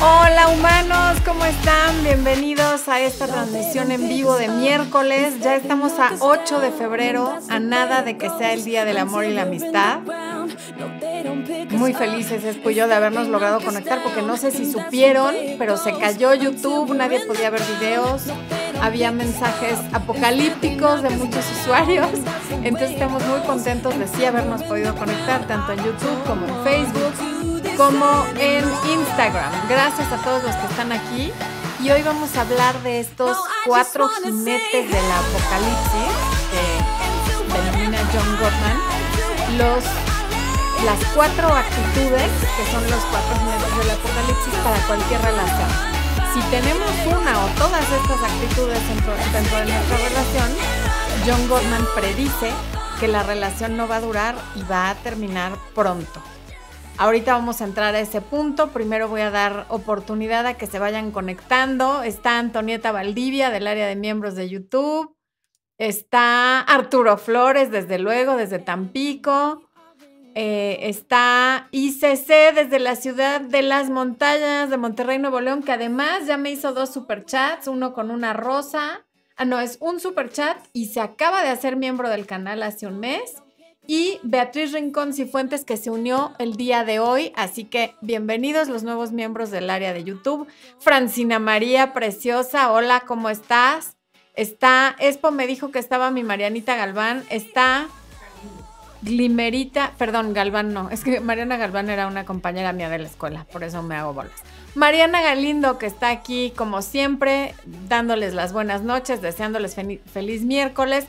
Hola humanos, ¿cómo están? Bienvenidos a esta transmisión en vivo de miércoles. Ya estamos a 8 de febrero, a nada de que sea el Día del Amor y la Amistad. Muy felices es yo de habernos logrado conectar porque no sé si supieron, pero se cayó YouTube, nadie podía ver videos, había mensajes apocalípticos de muchos usuarios. Entonces estamos muy contentos de sí habernos podido conectar tanto en YouTube como en Facebook como en Instagram. Gracias a todos los que están aquí. Y hoy vamos a hablar de estos cuatro jinetes del apocalipsis que denomina John Gottman. Los, las cuatro actitudes que son los cuatro jinetes del apocalipsis para cualquier relación. Si tenemos una o todas estas actitudes dentro, dentro de nuestra relación, John Gottman predice que la relación no va a durar y va a terminar pronto. Ahorita vamos a entrar a ese punto. Primero voy a dar oportunidad a que se vayan conectando. Está Antonieta Valdivia del área de miembros de YouTube. Está Arturo Flores, desde luego, desde Tampico. Eh, está ICC desde la ciudad de las montañas de Monterrey, Nuevo León, que además ya me hizo dos superchats, uno con una rosa. Ah, no, es un superchat y se acaba de hacer miembro del canal hace un mes y Beatriz Rincón Cifuentes que se unió el día de hoy. Así que bienvenidos los nuevos miembros del área de YouTube. Francina María Preciosa, hola, ¿cómo estás? Está, Expo me dijo que estaba mi Marianita Galván, está Glimerita, perdón, Galván no, es que Mariana Galván era una compañera mía de la escuela, por eso me hago bolas. Mariana Galindo, que está aquí como siempre, dándoles las buenas noches, deseándoles feliz miércoles.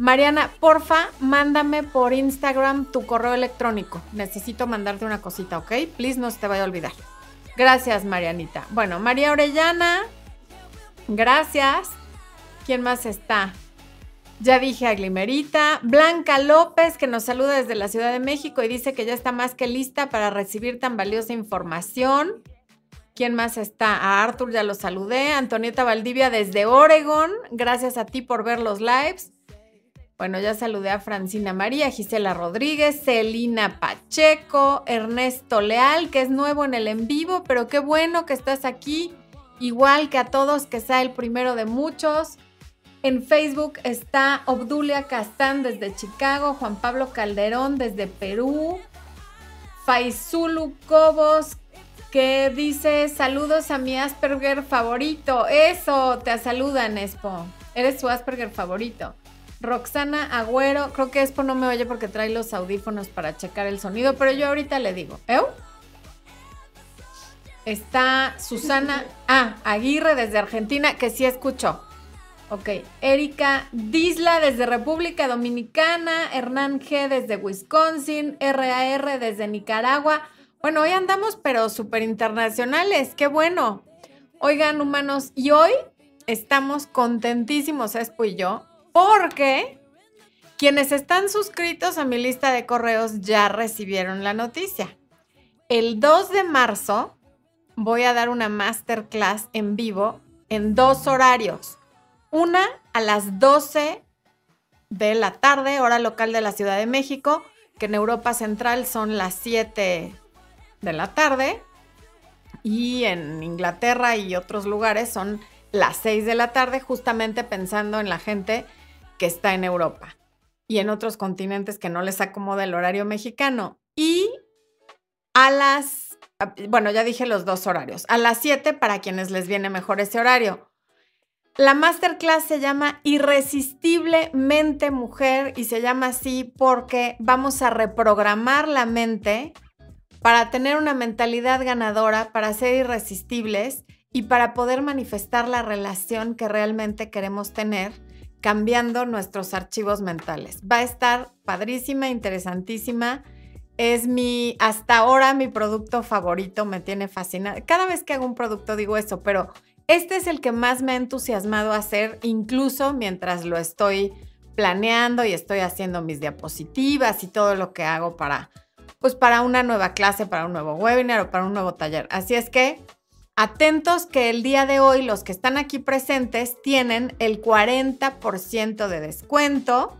Mariana, porfa, mándame por Instagram tu correo electrónico. Necesito mandarte una cosita, ¿ok? Please, no se te vaya a olvidar. Gracias, Marianita. Bueno, María Orellana, gracias. ¿Quién más está? Ya dije a Glimerita. Blanca López, que nos saluda desde la Ciudad de México y dice que ya está más que lista para recibir tan valiosa información. ¿Quién más está? A Arthur ya lo saludé. Antonieta Valdivia desde Oregon. Gracias a ti por ver los lives. Bueno, ya saludé a Francina María, Gisela Rodríguez, Celina Pacheco, Ernesto Leal, que es nuevo en el en vivo, pero qué bueno que estás aquí, igual que a todos, que sea el primero de muchos. En Facebook está Obdulia Castán desde Chicago, Juan Pablo Calderón desde Perú, Faizulu Cobos que dice saludos a mi Asperger favorito. Eso, te saludan, Expo. Eres su Asperger favorito. Roxana Agüero, creo que Expo no me oye porque trae los audífonos para checar el sonido, pero yo ahorita le digo, ¿eh? Está Susana ah, Aguirre desde Argentina, que sí escuchó. Ok, Erika Disla desde República Dominicana, Hernán G desde Wisconsin, RAR desde Nicaragua. Bueno, hoy andamos pero súper internacionales, qué bueno. Oigan, humanos, y hoy estamos contentísimos, Expo y yo, porque quienes están suscritos a mi lista de correos ya recibieron la noticia. El 2 de marzo voy a dar una masterclass en vivo en dos horarios. Una a las 12 de la tarde, hora local de la Ciudad de México, que en Europa Central son las 7 de la tarde. Y en Inglaterra y otros lugares son las 6 de la tarde, justamente pensando en la gente que está en Europa y en otros continentes que no les acomoda el horario mexicano. Y a las, bueno, ya dije los dos horarios, a las 7 para quienes les viene mejor ese horario. La masterclass se llama Irresistiblemente Mujer y se llama así porque vamos a reprogramar la mente para tener una mentalidad ganadora, para ser irresistibles y para poder manifestar la relación que realmente queremos tener cambiando nuestros archivos mentales. Va a estar padrísima, interesantísima. Es mi, hasta ahora, mi producto favorito, me tiene fascinada. Cada vez que hago un producto digo eso, pero este es el que más me ha entusiasmado hacer, incluso mientras lo estoy planeando y estoy haciendo mis diapositivas y todo lo que hago para, pues para una nueva clase, para un nuevo webinar o para un nuevo taller. Así es que Atentos que el día de hoy los que están aquí presentes tienen el 40% de descuento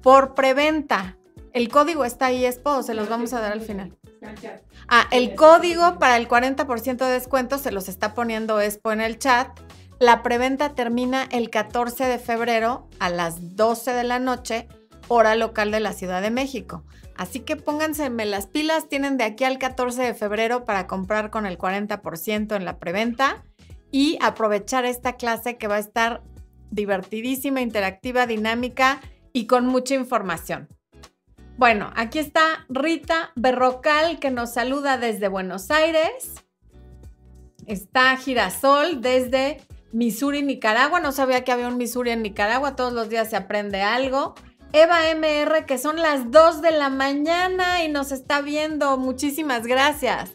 por preventa. El código está ahí, Expo, se los vamos a dar al final. Ah, el código para el 40% de descuento se los está poniendo Expo en el chat. La preventa termina el 14 de febrero a las 12 de la noche, hora local de la Ciudad de México. Así que pónganse las pilas, tienen de aquí al 14 de febrero para comprar con el 40% en la preventa y aprovechar esta clase que va a estar divertidísima, interactiva, dinámica y con mucha información. Bueno, aquí está Rita Berrocal que nos saluda desde Buenos Aires. Está Girasol desde Missouri, Nicaragua. No sabía que había un Missouri en Nicaragua. Todos los días se aprende algo. Eva MR, que son las 2 de la mañana y nos está viendo. Muchísimas gracias.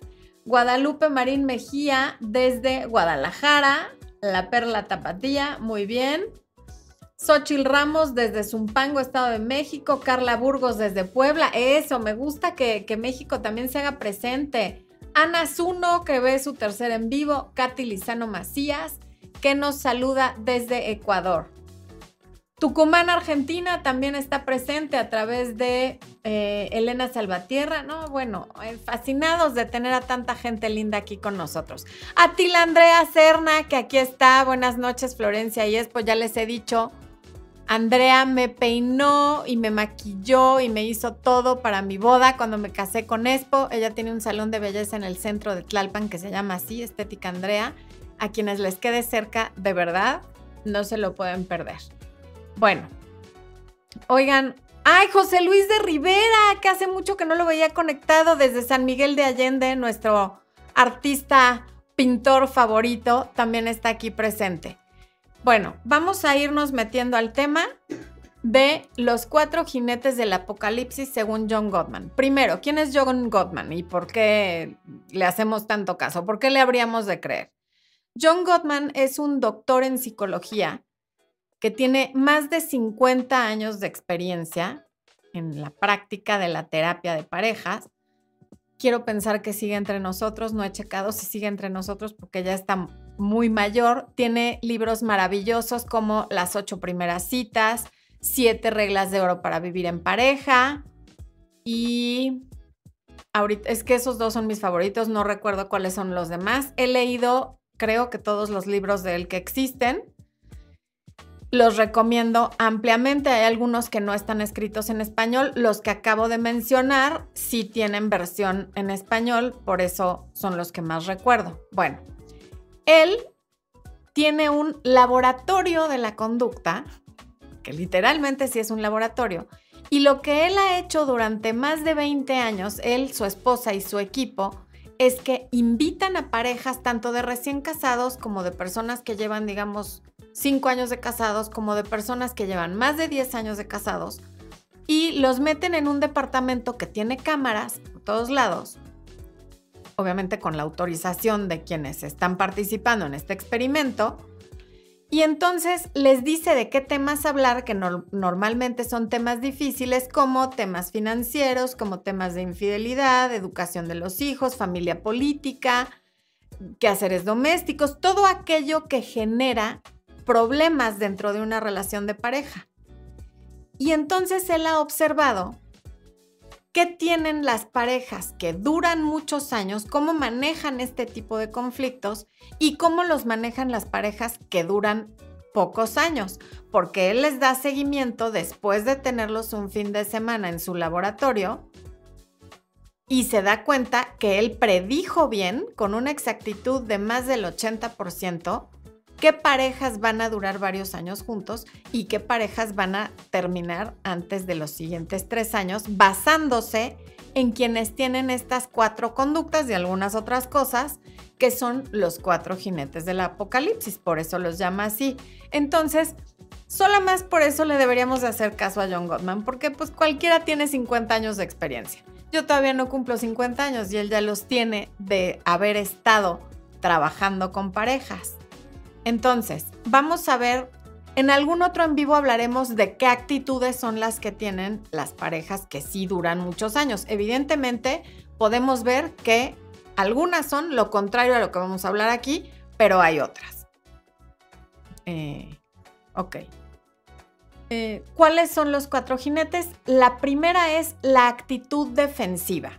Guadalupe Marín Mejía desde Guadalajara. La Perla Tapatía, muy bien. Xochil Ramos desde Zumpango, Estado de México. Carla Burgos desde Puebla. Eso, me gusta que, México también se haga presente. Ana Zuno, que ve su tercer en vivo. Katy Lizano Macías, que nos saluda desde Ecuador. Tucumán, Argentina, también está presente a través de eh, Elena Salvatierra. No, bueno, eh, fascinados de tener a tanta gente linda aquí con nosotros. A Tila Andrea Serna, que aquí está. Buenas noches, Florencia y Espo, ya les he dicho. Andrea me peinó y me maquilló y me hizo todo para mi boda cuando me casé con Expo. Ella tiene un salón de belleza en el centro de Tlalpan que se llama así, Estética Andrea. A quienes les quede cerca, de verdad, no se lo pueden perder. Bueno, oigan, ay, José Luis de Rivera, que hace mucho que no lo veía conectado desde San Miguel de Allende, nuestro artista pintor favorito, también está aquí presente. Bueno, vamos a irnos metiendo al tema de los cuatro jinetes del apocalipsis según John Gottman. Primero, ¿quién es John Gottman y por qué le hacemos tanto caso? ¿Por qué le habríamos de creer? John Gottman es un doctor en psicología que tiene más de 50 años de experiencia en la práctica de la terapia de parejas. Quiero pensar que sigue entre nosotros, no he checado si sigue entre nosotros porque ya está muy mayor, tiene libros maravillosos como Las ocho primeras citas, Siete reglas de oro para vivir en pareja y ahorita es que esos dos son mis favoritos, no recuerdo cuáles son los demás. He leído, creo que todos los libros de él que existen. Los recomiendo ampliamente. Hay algunos que no están escritos en español. Los que acabo de mencionar sí tienen versión en español, por eso son los que más recuerdo. Bueno, él tiene un laboratorio de la conducta, que literalmente sí es un laboratorio, y lo que él ha hecho durante más de 20 años, él, su esposa y su equipo, es que invitan a parejas tanto de recién casados como de personas que llevan, digamos, 5 años de casados, como de personas que llevan más de 10 años de casados, y los meten en un departamento que tiene cámaras por todos lados obviamente con la autorización de quienes están participando en este experimento. Y entonces les dice de qué temas hablar, que normalmente son temas difíciles, como temas financieros, como temas de infidelidad, educación de los hijos, familia política, quehaceres domésticos, todo aquello que genera problemas dentro de una relación de pareja. Y entonces él ha observado ¿Qué tienen las parejas que duran muchos años? ¿Cómo manejan este tipo de conflictos? ¿Y cómo los manejan las parejas que duran pocos años? Porque él les da seguimiento después de tenerlos un fin de semana en su laboratorio y se da cuenta que él predijo bien, con una exactitud de más del 80%, qué parejas van a durar varios años juntos y qué parejas van a terminar antes de los siguientes tres años, basándose en quienes tienen estas cuatro conductas y algunas otras cosas que son los cuatro jinetes del apocalipsis, por eso los llama así. Entonces, solo más por eso le deberíamos de hacer caso a John Gottman, porque pues cualquiera tiene 50 años de experiencia. Yo todavía no cumplo 50 años y él ya los tiene de haber estado trabajando con parejas. Entonces, vamos a ver, en algún otro en vivo hablaremos de qué actitudes son las que tienen las parejas que sí duran muchos años. Evidentemente, podemos ver que algunas son lo contrario a lo que vamos a hablar aquí, pero hay otras. Eh, ok. Eh, ¿Cuáles son los cuatro jinetes? La primera es la actitud defensiva.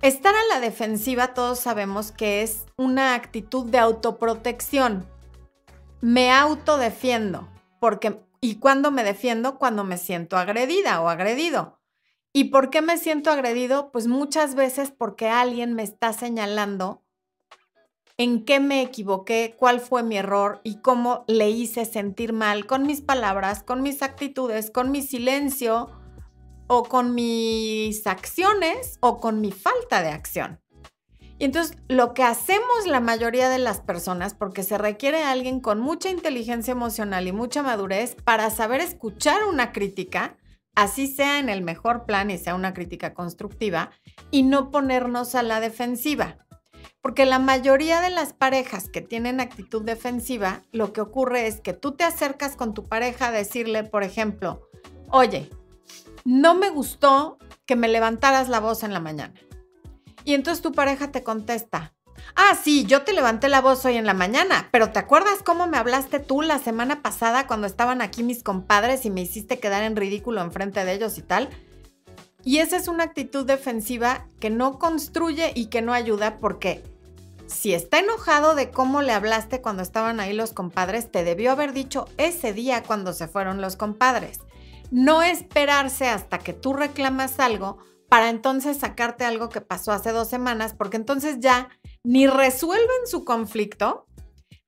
Estar a la defensiva todos sabemos que es una actitud de autoprotección. Me autodefiendo, porque ¿y cuándo me defiendo? Cuando me siento agredida o agredido. ¿Y por qué me siento agredido? Pues muchas veces porque alguien me está señalando en qué me equivoqué, cuál fue mi error y cómo le hice sentir mal con mis palabras, con mis actitudes, con mi silencio o con mis acciones o con mi falta de acción. Y entonces lo que hacemos la mayoría de las personas, porque se requiere alguien con mucha inteligencia emocional y mucha madurez para saber escuchar una crítica, así sea en el mejor plan y sea una crítica constructiva, y no ponernos a la defensiva. Porque la mayoría de las parejas que tienen actitud defensiva, lo que ocurre es que tú te acercas con tu pareja a decirle, por ejemplo, oye, no me gustó que me levantaras la voz en la mañana. Y entonces tu pareja te contesta, ah, sí, yo te levanté la voz hoy en la mañana, pero ¿te acuerdas cómo me hablaste tú la semana pasada cuando estaban aquí mis compadres y me hiciste quedar en ridículo enfrente de ellos y tal? Y esa es una actitud defensiva que no construye y que no ayuda porque si está enojado de cómo le hablaste cuando estaban ahí los compadres, te debió haber dicho ese día cuando se fueron los compadres no esperarse hasta que tú reclamas algo para entonces sacarte algo que pasó hace dos semanas, porque entonces ya ni resuelven su conflicto,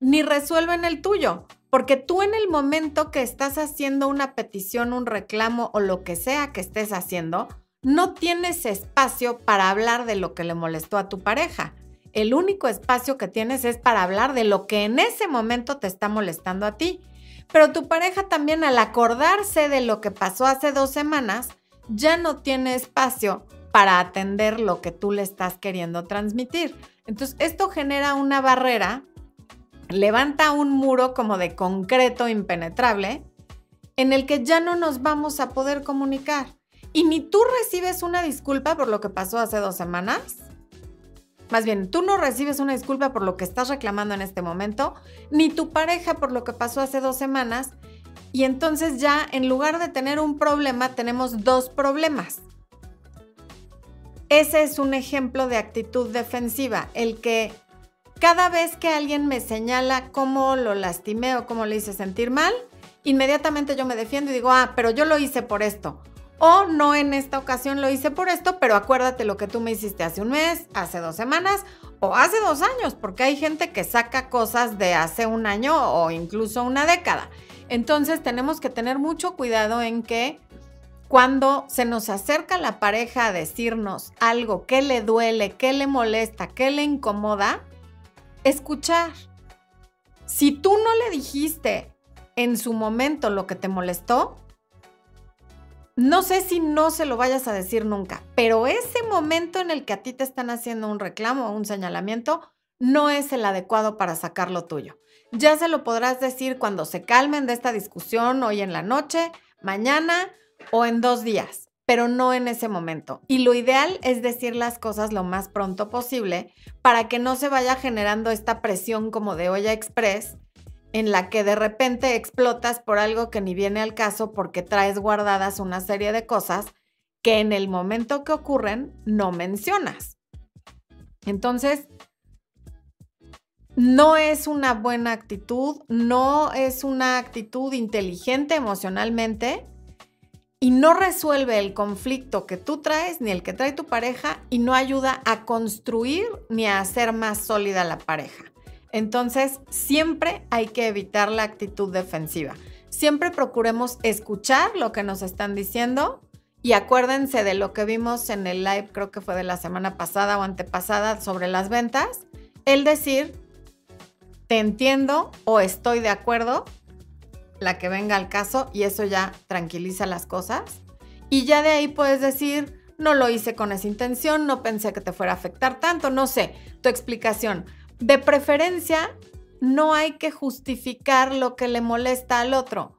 ni resuelven el tuyo, porque tú en el momento que estás haciendo una petición, un reclamo o lo que sea que estés haciendo, no tienes espacio para hablar de lo que le molestó a tu pareja. El único espacio que tienes es para hablar de lo que en ese momento te está molestando a ti. Pero tu pareja también al acordarse de lo que pasó hace dos semanas, ya no tiene espacio para atender lo que tú le estás queriendo transmitir. Entonces, esto genera una barrera, levanta un muro como de concreto impenetrable en el que ya no nos vamos a poder comunicar. Y ni tú recibes una disculpa por lo que pasó hace dos semanas, más bien, tú no recibes una disculpa por lo que estás reclamando en este momento, ni tu pareja por lo que pasó hace dos semanas. Y entonces ya en lugar de tener un problema, tenemos dos problemas. Ese es un ejemplo de actitud defensiva, el que cada vez que alguien me señala cómo lo lastimé o cómo le hice sentir mal, inmediatamente yo me defiendo y digo, ah, pero yo lo hice por esto o no en esta ocasión lo hice por esto, pero acuérdate lo que tú me hiciste hace un mes, hace dos semanas o hace dos años, porque hay gente que saca cosas de hace un año o incluso una década. Entonces tenemos que tener mucho cuidado en que cuando se nos acerca la pareja a decirnos algo que le duele, que le molesta, que le incomoda, escuchar. Si tú no le dijiste en su momento lo que te molestó, no sé si no se lo vayas a decir nunca, pero ese momento en el que a ti te están haciendo un reclamo o un señalamiento no es el adecuado para sacar lo tuyo. Ya se lo podrás decir cuando se calmen de esta discusión hoy en la noche, mañana o en dos días, pero no en ese momento. Y lo ideal es decir las cosas lo más pronto posible para que no se vaya generando esta presión como de olla express en la que de repente explotas por algo que ni viene al caso porque traes guardadas una serie de cosas que en el momento que ocurren no mencionas. Entonces, no es una buena actitud, no es una actitud inteligente emocionalmente y no resuelve el conflicto que tú traes ni el que trae tu pareja y no ayuda a construir ni a hacer más sólida la pareja. Entonces, siempre hay que evitar la actitud defensiva. Siempre procuremos escuchar lo que nos están diciendo y acuérdense de lo que vimos en el live, creo que fue de la semana pasada o antepasada, sobre las ventas. El decir, te entiendo o estoy de acuerdo, la que venga al caso, y eso ya tranquiliza las cosas. Y ya de ahí puedes decir, no lo hice con esa intención, no pensé que te fuera a afectar tanto, no sé, tu explicación de preferencia, no hay que justificar lo que le molesta al otro.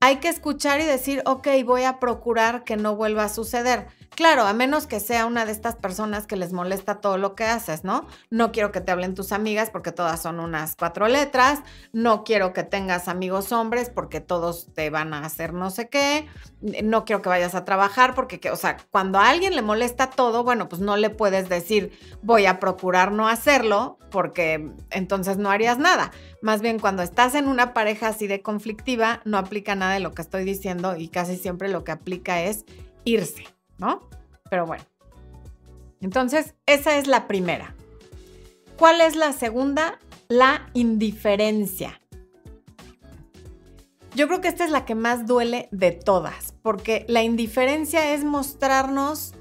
Hay que escuchar y decir, ok, voy a procurar que no vuelva a suceder. Claro, a menos que sea una de estas personas que les molesta todo lo que haces, ¿no? No quiero que te hablen tus amigas porque todas son unas cuatro letras, no quiero que tengas amigos hombres porque todos te van a hacer no sé qué, no quiero que vayas a trabajar porque, o sea, cuando a alguien le molesta todo, bueno, pues no le puedes decir voy a procurar no hacerlo porque entonces no harías nada. Más bien cuando estás en una pareja así de conflictiva, no aplica nada de lo que estoy diciendo y casi siempre lo que aplica es irse. ¿no? Pero bueno. Entonces, esa es la primera. ¿Cuál es la segunda? La indiferencia. Yo creo que esta es la que más duele de todas, porque la indiferencia es mostrarnos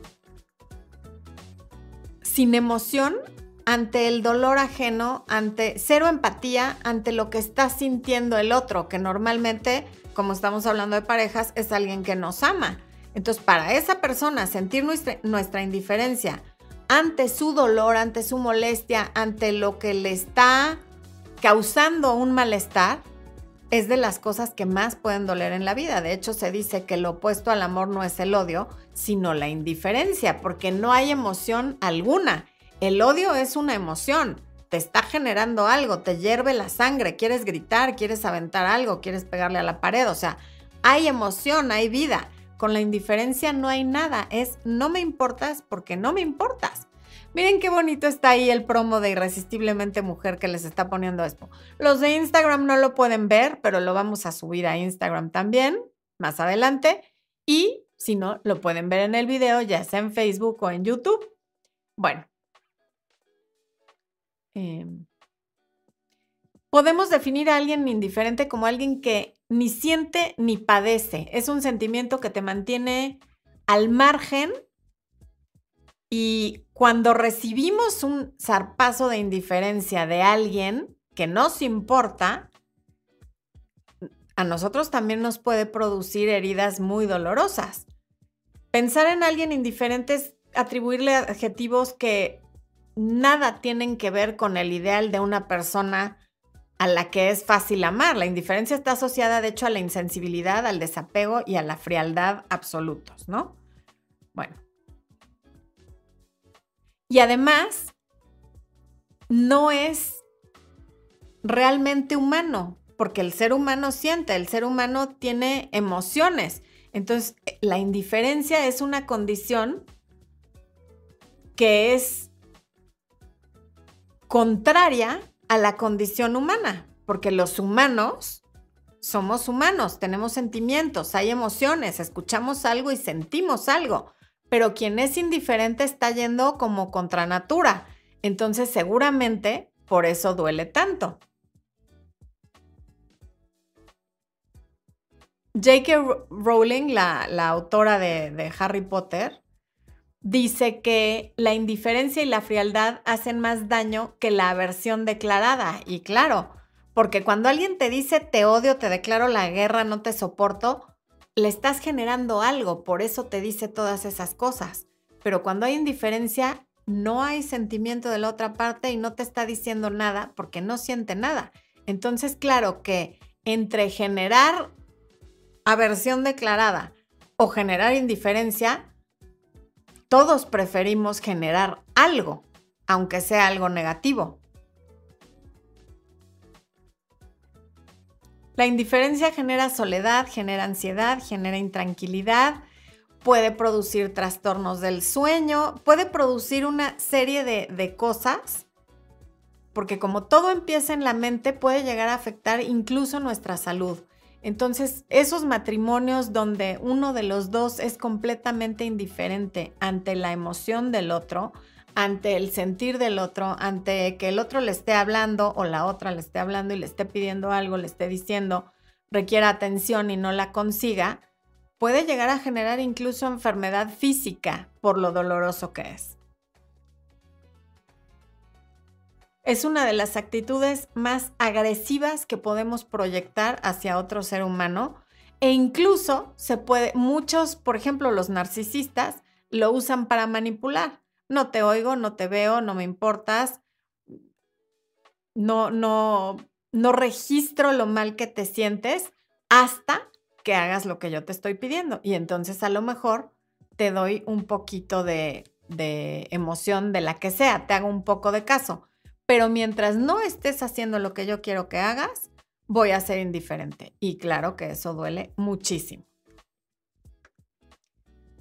sin emoción ante el dolor ajeno, ante cero empatía, ante lo que está sintiendo el otro, que normalmente, como estamos hablando de parejas, es alguien que nos ama. Entonces, para esa persona sentir nuestra, indiferencia ante su dolor, ante su molestia, ante lo que le está causando un malestar, es de las cosas que más pueden doler en la vida. De hecho, se dice que lo opuesto al amor no es el odio, sino la indiferencia, porque no hay emoción alguna. El odio es una emoción, te está generando algo, te hierve la sangre, quieres gritar, quieres aventar algo, quieres pegarle a la pared, o sea, hay emoción, hay vida. Con la indiferencia no hay nada, es no me importas porque no me importas. Miren qué bonito está ahí el promo de Irresistiblemente Mujer que les está poniendo esto. Los de Instagram no lo pueden ver, pero lo vamos a subir a Instagram también más adelante. Y si no, lo pueden ver en el video, ya sea en Facebook o en YouTube. Bueno. Em, podemos definir a alguien indiferente como alguien que ni siente ni padece. Es un sentimiento que te mantiene al margen y cuando recibimos un zarpazo de indiferencia de alguien que nos importa, a nosotros también nos puede producir heridas muy dolorosas. Pensar en alguien indiferente es atribuirle adjetivos que nada tienen que ver con el ideal de una persona a la que es fácil amar. La indiferencia está asociada, de hecho, a la insensibilidad, al desapego y a la frialdad absolutos, ¿no? Bueno. Y además, no es realmente humano, porque el ser humano siente, el ser humano tiene emociones. Entonces, la indiferencia es una condición que es contraria a la condición humana, porque los humanos somos humanos, tenemos sentimientos, hay emociones, escuchamos algo y sentimos algo, pero quien es indiferente está yendo como contra natura, entonces seguramente por eso duele tanto. J.K. Rowling, la, autora de, de Harry Potter, dice que la indiferencia y la frialdad hacen más daño que la aversión declarada. Y claro, porque cuando alguien te dice te odio, te declaro la guerra, no te soporto, le estás generando algo, por eso te dice todas esas cosas. Pero cuando hay indiferencia, no hay sentimiento de la otra parte y no te está diciendo nada porque no siente nada. Entonces, claro que entre generar aversión declarada o generar indiferencia, todos preferimos generar algo, aunque sea algo negativo. La indiferencia genera soledad, genera ansiedad, genera intranquilidad, puede producir trastornos del sueño, puede producir una serie de, cosas, porque como todo empieza en la mente, puede llegar a afectar incluso nuestra salud. Entonces, esos matrimonios donde uno de los dos es completamente indiferente ante la emoción del otro, ante el sentir del otro, ante que el otro le esté hablando o la otra le esté hablando y le esté pidiendo algo, le esté diciendo, requiera atención y no la consiga, puede llegar a generar incluso enfermedad física por lo doloroso que es. Es una de las actitudes más agresivas que podemos proyectar hacia otro ser humano e incluso se puede, muchos, por ejemplo, los narcisistas lo usan para manipular. No te oigo, no te veo, no me importas, no, no, no registro lo mal que te sientes hasta que hagas lo que yo te estoy pidiendo. Y entonces a lo mejor te doy un poquito de, de emoción de la que sea, te hago un poco de caso. Pero mientras no estés haciendo lo que yo quiero que hagas, voy a ser indiferente. Y claro que eso duele muchísimo.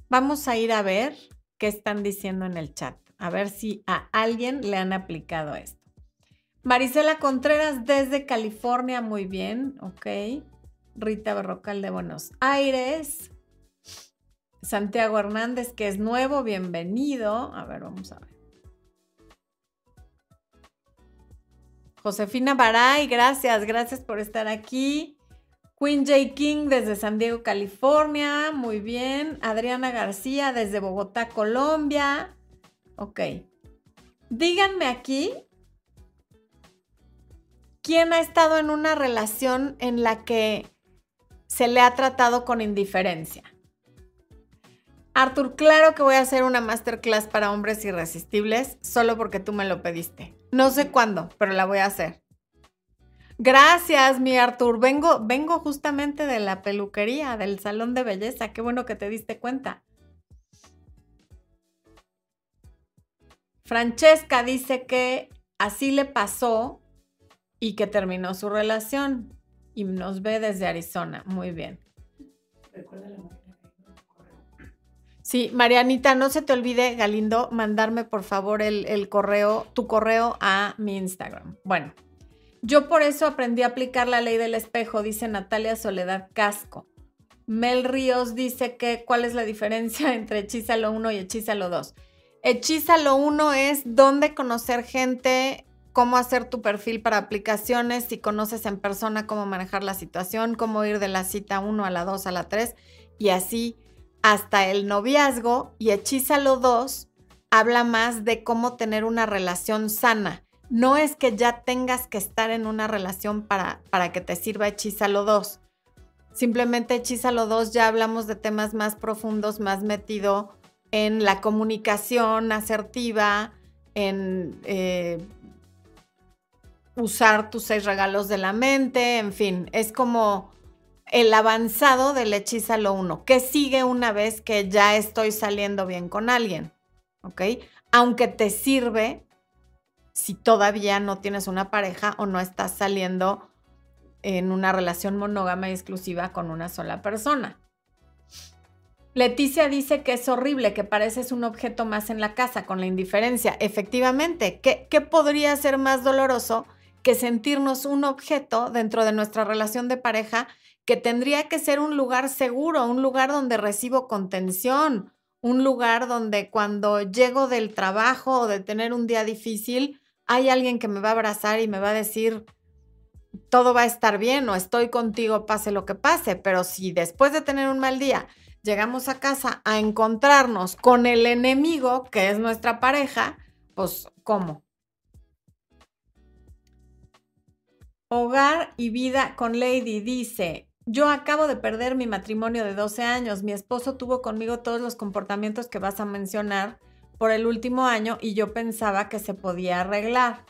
Vamos a ir a ver qué están diciendo en el chat, a ver si a alguien le han aplicado esto. Marisela Contreras desde California, muy bien, ok. Rita Berrocal de Buenos Aires. Santiago Hernández, que es nuevo, bienvenido. A ver, vamos a ver. Josefina Baray, gracias, gracias por estar aquí. Queen J. King desde San Diego, California, muy bien. Adriana García desde Bogotá, Colombia. Ok. Díganme aquí quién ha estado en una relación en la que se le ha tratado con indiferencia. Arthur, claro que voy a hacer una masterclass para hombres irresistibles solo porque tú me lo pediste. No sé cuándo, pero la voy a hacer. Gracias, mi Arthur. Vengo, vengo justamente de la peluquería, del salón de belleza. Qué bueno que te diste cuenta. Francesca dice que así le pasó y que terminó su relación y nos ve desde Arizona. Muy bien. Sí, Marianita, no se te olvide, Galindo, mandarme por favor el, correo, tu correo a mi Instagram. Bueno, yo por eso aprendí a aplicar la ley del espejo, dice Natalia Soledad Casco. Mel Ríos dice que cuál es la diferencia entre Hechízalo 1 y Hechízalo 2. Hechízalo 1 es dónde conocer gente cómo hacer tu perfil para aplicaciones, si conoces en persona cómo manejar la situación, cómo ir de la cita 1 a la 2 a la 3 y así hasta el noviazgo y Hechízalo 2 habla más de cómo tener una relación sana. No es que ya tengas que estar en una relación para, para que te sirva Hechízalo 2. Simplemente Hechízalo 2 ya hablamos de temas más profundos, más metido en la comunicación asertiva, en eh, usar tus seis regalos de la mente, en fin, es como el avanzado del hechízalo uno, que sigue una vez que ya estoy saliendo bien con alguien. Aunque te sirve si todavía no tienes una pareja o no estás saliendo en una relación monógama y exclusiva con una sola persona. Leticia dice que es horrible, que pareces un objeto más en la casa con la indiferencia. Efectivamente, ¿qué, qué podría ser más doloroso que sentirnos un objeto dentro de nuestra relación de pareja que tendría que ser un lugar seguro, un lugar donde recibo contención, un lugar donde cuando llego del trabajo o de tener un día difícil, hay alguien que me va a abrazar y me va a decir, todo va a estar bien o estoy contigo, pase lo que pase, pero si después de tener un mal día llegamos a casa a encontrarnos con el enemigo, que es nuestra pareja, pues ¿cómo? Hogar y vida con Lady dice, yo acabo de perder mi matrimonio de 12 años, mi esposo tuvo conmigo todos los comportamientos que vas a mencionar por el último año y yo pensaba que se podía arreglar.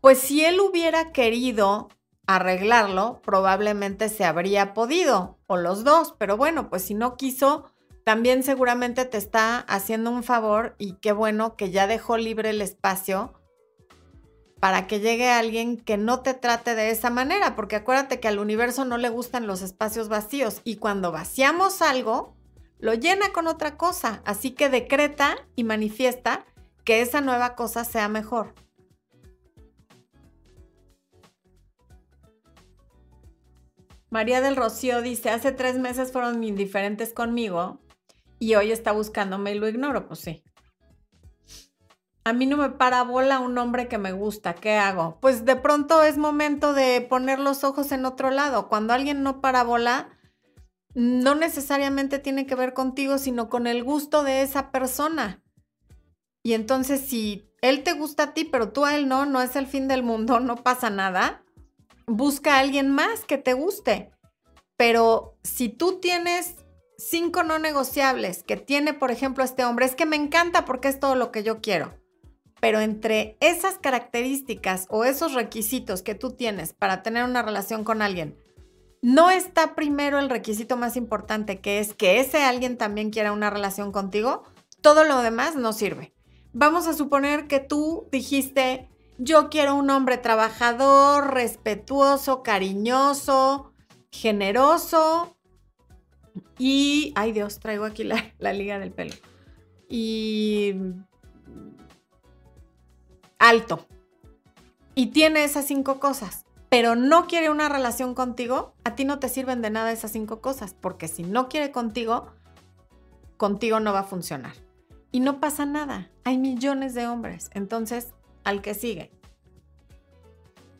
Pues si él hubiera querido arreglarlo, probablemente se habría podido, o los dos, pero bueno, pues si no quiso, también seguramente te está haciendo un favor y qué bueno que ya dejó libre el espacio para que llegue alguien que no te trate de esa manera, porque acuérdate que al universo no le gustan los espacios vacíos y cuando vaciamos algo, lo llena con otra cosa, así que decreta y manifiesta que esa nueva cosa sea mejor. María del Rocío dice, hace tres meses fueron indiferentes conmigo y hoy está buscándome y lo ignoro. Pues sí, a mí no me para bola un hombre que me gusta, ¿qué hago? Pues de pronto es momento de poner los ojos en otro lado. Cuando alguien no para bola, no necesariamente tiene que ver contigo, sino con el gusto de esa persona. Y entonces si él te gusta a ti, pero tú a él no, no es el fin del mundo, no pasa nada. Busca a alguien más que te guste. Pero si tú tienes cinco no negociables que tiene, por ejemplo, este hombre, es que me encanta porque es todo lo que yo quiero pero entre esas características o esos requisitos que tú tienes para tener una relación con alguien, no está primero el requisito más importante, que es que ese alguien también quiera una relación contigo, todo lo demás no sirve. Vamos a suponer que tú dijiste, yo quiero un hombre trabajador, respetuoso, cariñoso, generoso y, ay Dios, traigo aquí la, liga del pelo. Y alto. Y tiene esas cinco cosas, pero no quiere una relación contigo, a ti no te sirven de nada esas cinco cosas, porque si no quiere contigo, contigo no va a funcionar. Y no pasa nada, hay millones de hombres. Entonces, al que sigue.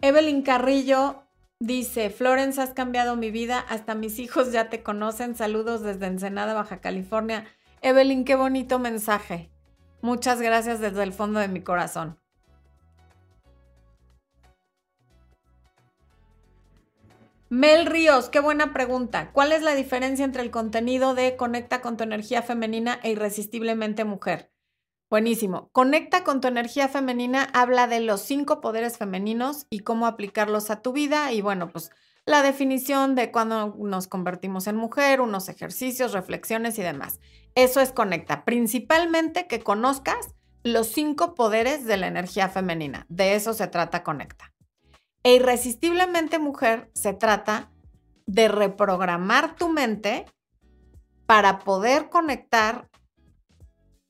Evelyn Carrillo dice, Florence, has cambiado mi vida, hasta mis hijos ya te conocen, saludos desde Ensenada, Baja California. Evelyn, qué bonito mensaje. Muchas gracias desde el fondo de mi corazón. Mel Ríos, qué buena pregunta. ¿Cuál es la diferencia entre el contenido de Conecta con tu energía femenina e Irresistiblemente Mujer? Buenísimo. Conecta con tu energía femenina habla de los cinco poderes femeninos y cómo aplicarlos a tu vida y bueno, pues la definición de cuando nos convertimos en mujer, unos ejercicios, reflexiones y demás. Eso es Conecta. Principalmente que conozcas los cinco poderes de la energía femenina. De eso se trata Conecta. E irresistiblemente mujer se trata de reprogramar tu mente para poder conectar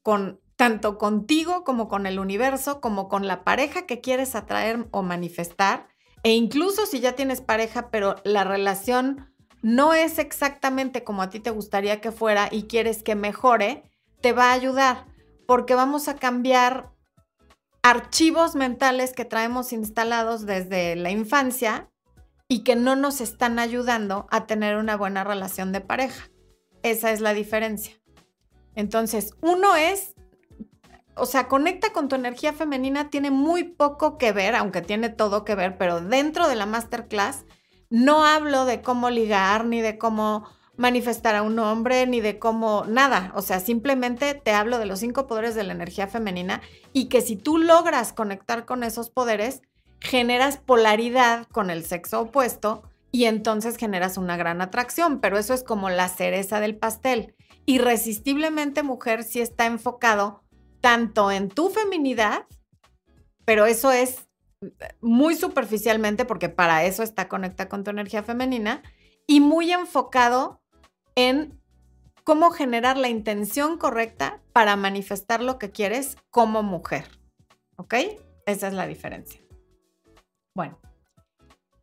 con tanto contigo como con el universo, como con la pareja que quieres atraer o manifestar. E incluso si ya tienes pareja, pero la relación no es exactamente como a ti te gustaría que fuera y quieres que mejore, te va a ayudar porque vamos a cambiar archivos mentales que traemos instalados desde la infancia y que no nos están ayudando a tener una buena relación de pareja. Esa es la diferencia. Entonces, uno es o sea, conecta con tu energía femenina tiene muy poco que ver, aunque tiene todo que ver, pero dentro de la masterclass no hablo de cómo ligar, ni de cómo manifestar a un hombre, ni de cómo nada. O sea, simplemente te hablo de los cinco poderes de la energía femenina y que si tú logras conectar con esos poderes, generas polaridad con el sexo opuesto y entonces generas una gran atracción, pero eso es como la cereza del pastel. Irresistiblemente mujer si está enfocado tanto en tu feminidad, pero eso es muy superficialmente porque para eso está conecta con tu energía femenina y muy enfocado en cómo generar la intención correcta para manifestar lo que quieres como mujer. ¿Ok? Esa es la diferencia. Bueno.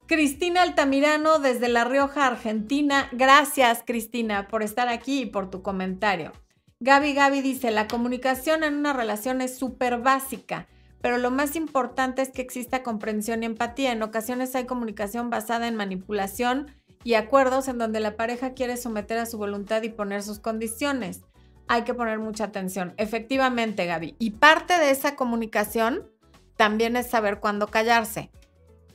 Cristina Altamirano desde La Rioja, Argentina. Gracias, Cristina, por estar aquí y por tu comentario. Gaby Gaby dice, la comunicación en una relación es súper básica, pero lo más importante es que exista comprensión y empatía. En ocasiones hay comunicación basada en manipulación y acuerdos en donde la pareja quiere someter a su voluntad y poner sus condiciones. Hay que poner mucha atención. Efectivamente, Gaby. Y parte de esa comunicación también es saber cuándo callarse.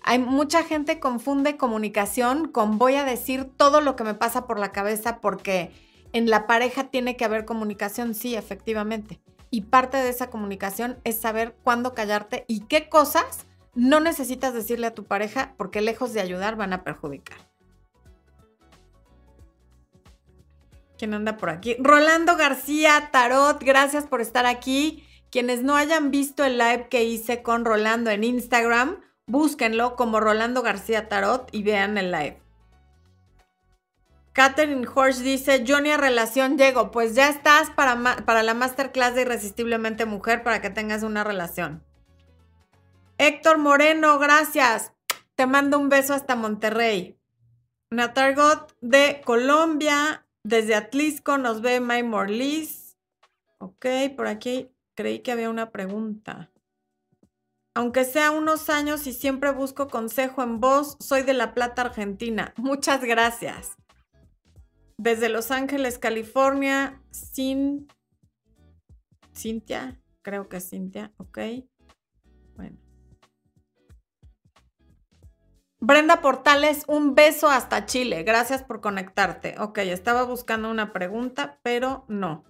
Hay mucha gente confunde comunicación con voy a decir todo lo que me pasa por la cabeza porque en la pareja tiene que haber comunicación, sí, efectivamente. Y parte de esa comunicación es saber cuándo callarte y qué cosas no necesitas decirle a tu pareja porque lejos de ayudar van a perjudicar. ¿Quién anda por aquí? Rolando García, Tarot, gracias por estar aquí. Quienes no hayan visto el live que hice con Rolando en Instagram, búsquenlo como Rolando García Tarot y vean el live. Catherine Horsch dice, ni a relación llego. Pues ya estás para, para la masterclass de Irresistiblemente Mujer para que tengas una relación. Héctor Moreno, gracias. Te mando un beso hasta Monterrey. Natargot de Colombia, desde Atlisco nos ve May Morlis. Ok, por aquí creí que había una pregunta. Aunque sea unos años y siempre busco consejo en voz, soy de La Plata, Argentina. Muchas gracias. Desde Los Ángeles, California, Sin... Cintia, creo que es Cintia, ok. Brenda Portales, un beso hasta Chile. Gracias por conectarte. Ok, estaba buscando una pregunta, pero no.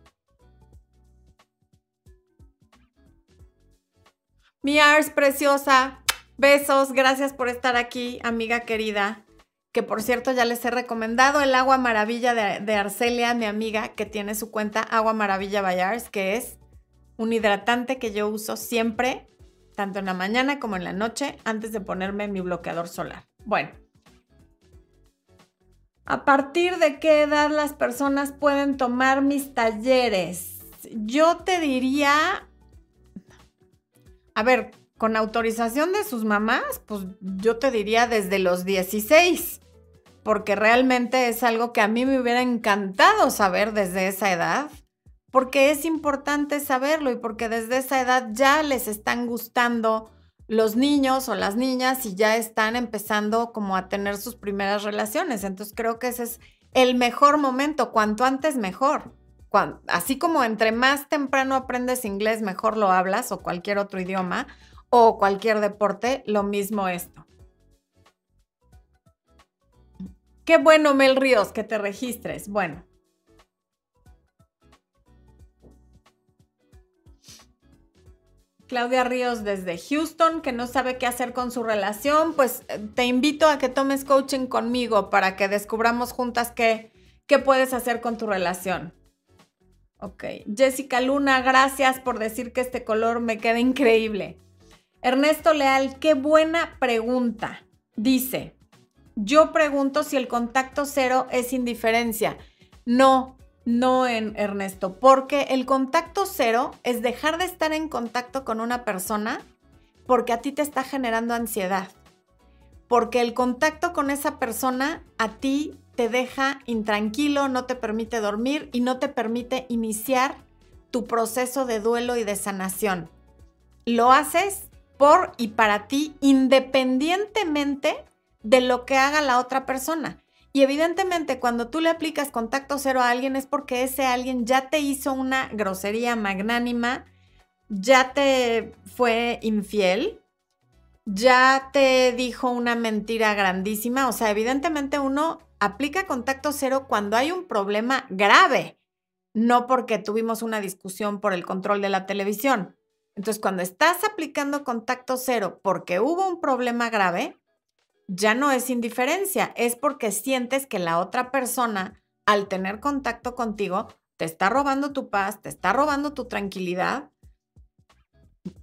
Mi Ars preciosa, besos. Gracias por estar aquí, amiga querida. que por cierto ya les he recomendado el agua maravilla de, Arcelia, mi amiga, que tiene su cuenta Agua Maravilla Bayars, que es un hidratante que yo uso siempre, tanto en la mañana como en la noche, antes de ponerme mi bloqueador solar. Bueno, ¿a partir de qué edad las personas pueden tomar mis talleres? Yo te diría, a ver, con autorización de sus mamás, pues yo te diría desde los 16 porque realmente es algo que a mí me hubiera encantado saber desde esa edad, porque es importante saberlo y porque desde esa edad ya les están gustando los niños o las niñas y ya están empezando como a tener sus primeras relaciones. Entonces creo que ese es el mejor momento, cuanto antes mejor. así como entre más temprano aprendes inglés, mejor lo hablas o cualquier otro idioma o cualquier deporte, lo mismo esto. Qué bueno, Mel Ríos, que te registres. Bueno. Claudia Ríos desde Houston, que no sabe qué hacer con su relación, pues eh, te invito a que tomes coaching conmigo para que descubramos juntas qué, qué puedes hacer con tu relación. Ok. Jessica Luna, gracias por decir que este color me queda increíble. Ernesto Leal, qué buena pregunta. Dice, yo pregunto si el contacto cero es indiferencia. No, no en Ernesto, porque el contacto cero es dejar de estar en contacto con una persona porque a ti te está generando ansiedad. Porque el contacto con esa persona a ti te deja intranquilo, no te permite dormir y no te permite iniciar tu proceso de duelo y de sanación. Lo haces por y para ti independientemente de lo que haga la otra persona. Y evidentemente cuando tú le aplicas contacto cero a alguien es porque ese alguien ya te hizo una grosería magnánima, ya te fue infiel, ya te dijo una mentira grandísima. O sea, evidentemente uno aplica contacto cero cuando hay un problema grave, no porque tuvimos una discusión por el control de la televisión. Entonces, cuando estás aplicando contacto cero porque hubo un problema grave, ya no es indiferencia, es porque sientes que la otra persona, al tener contacto contigo, te está robando tu paz, te está robando tu tranquilidad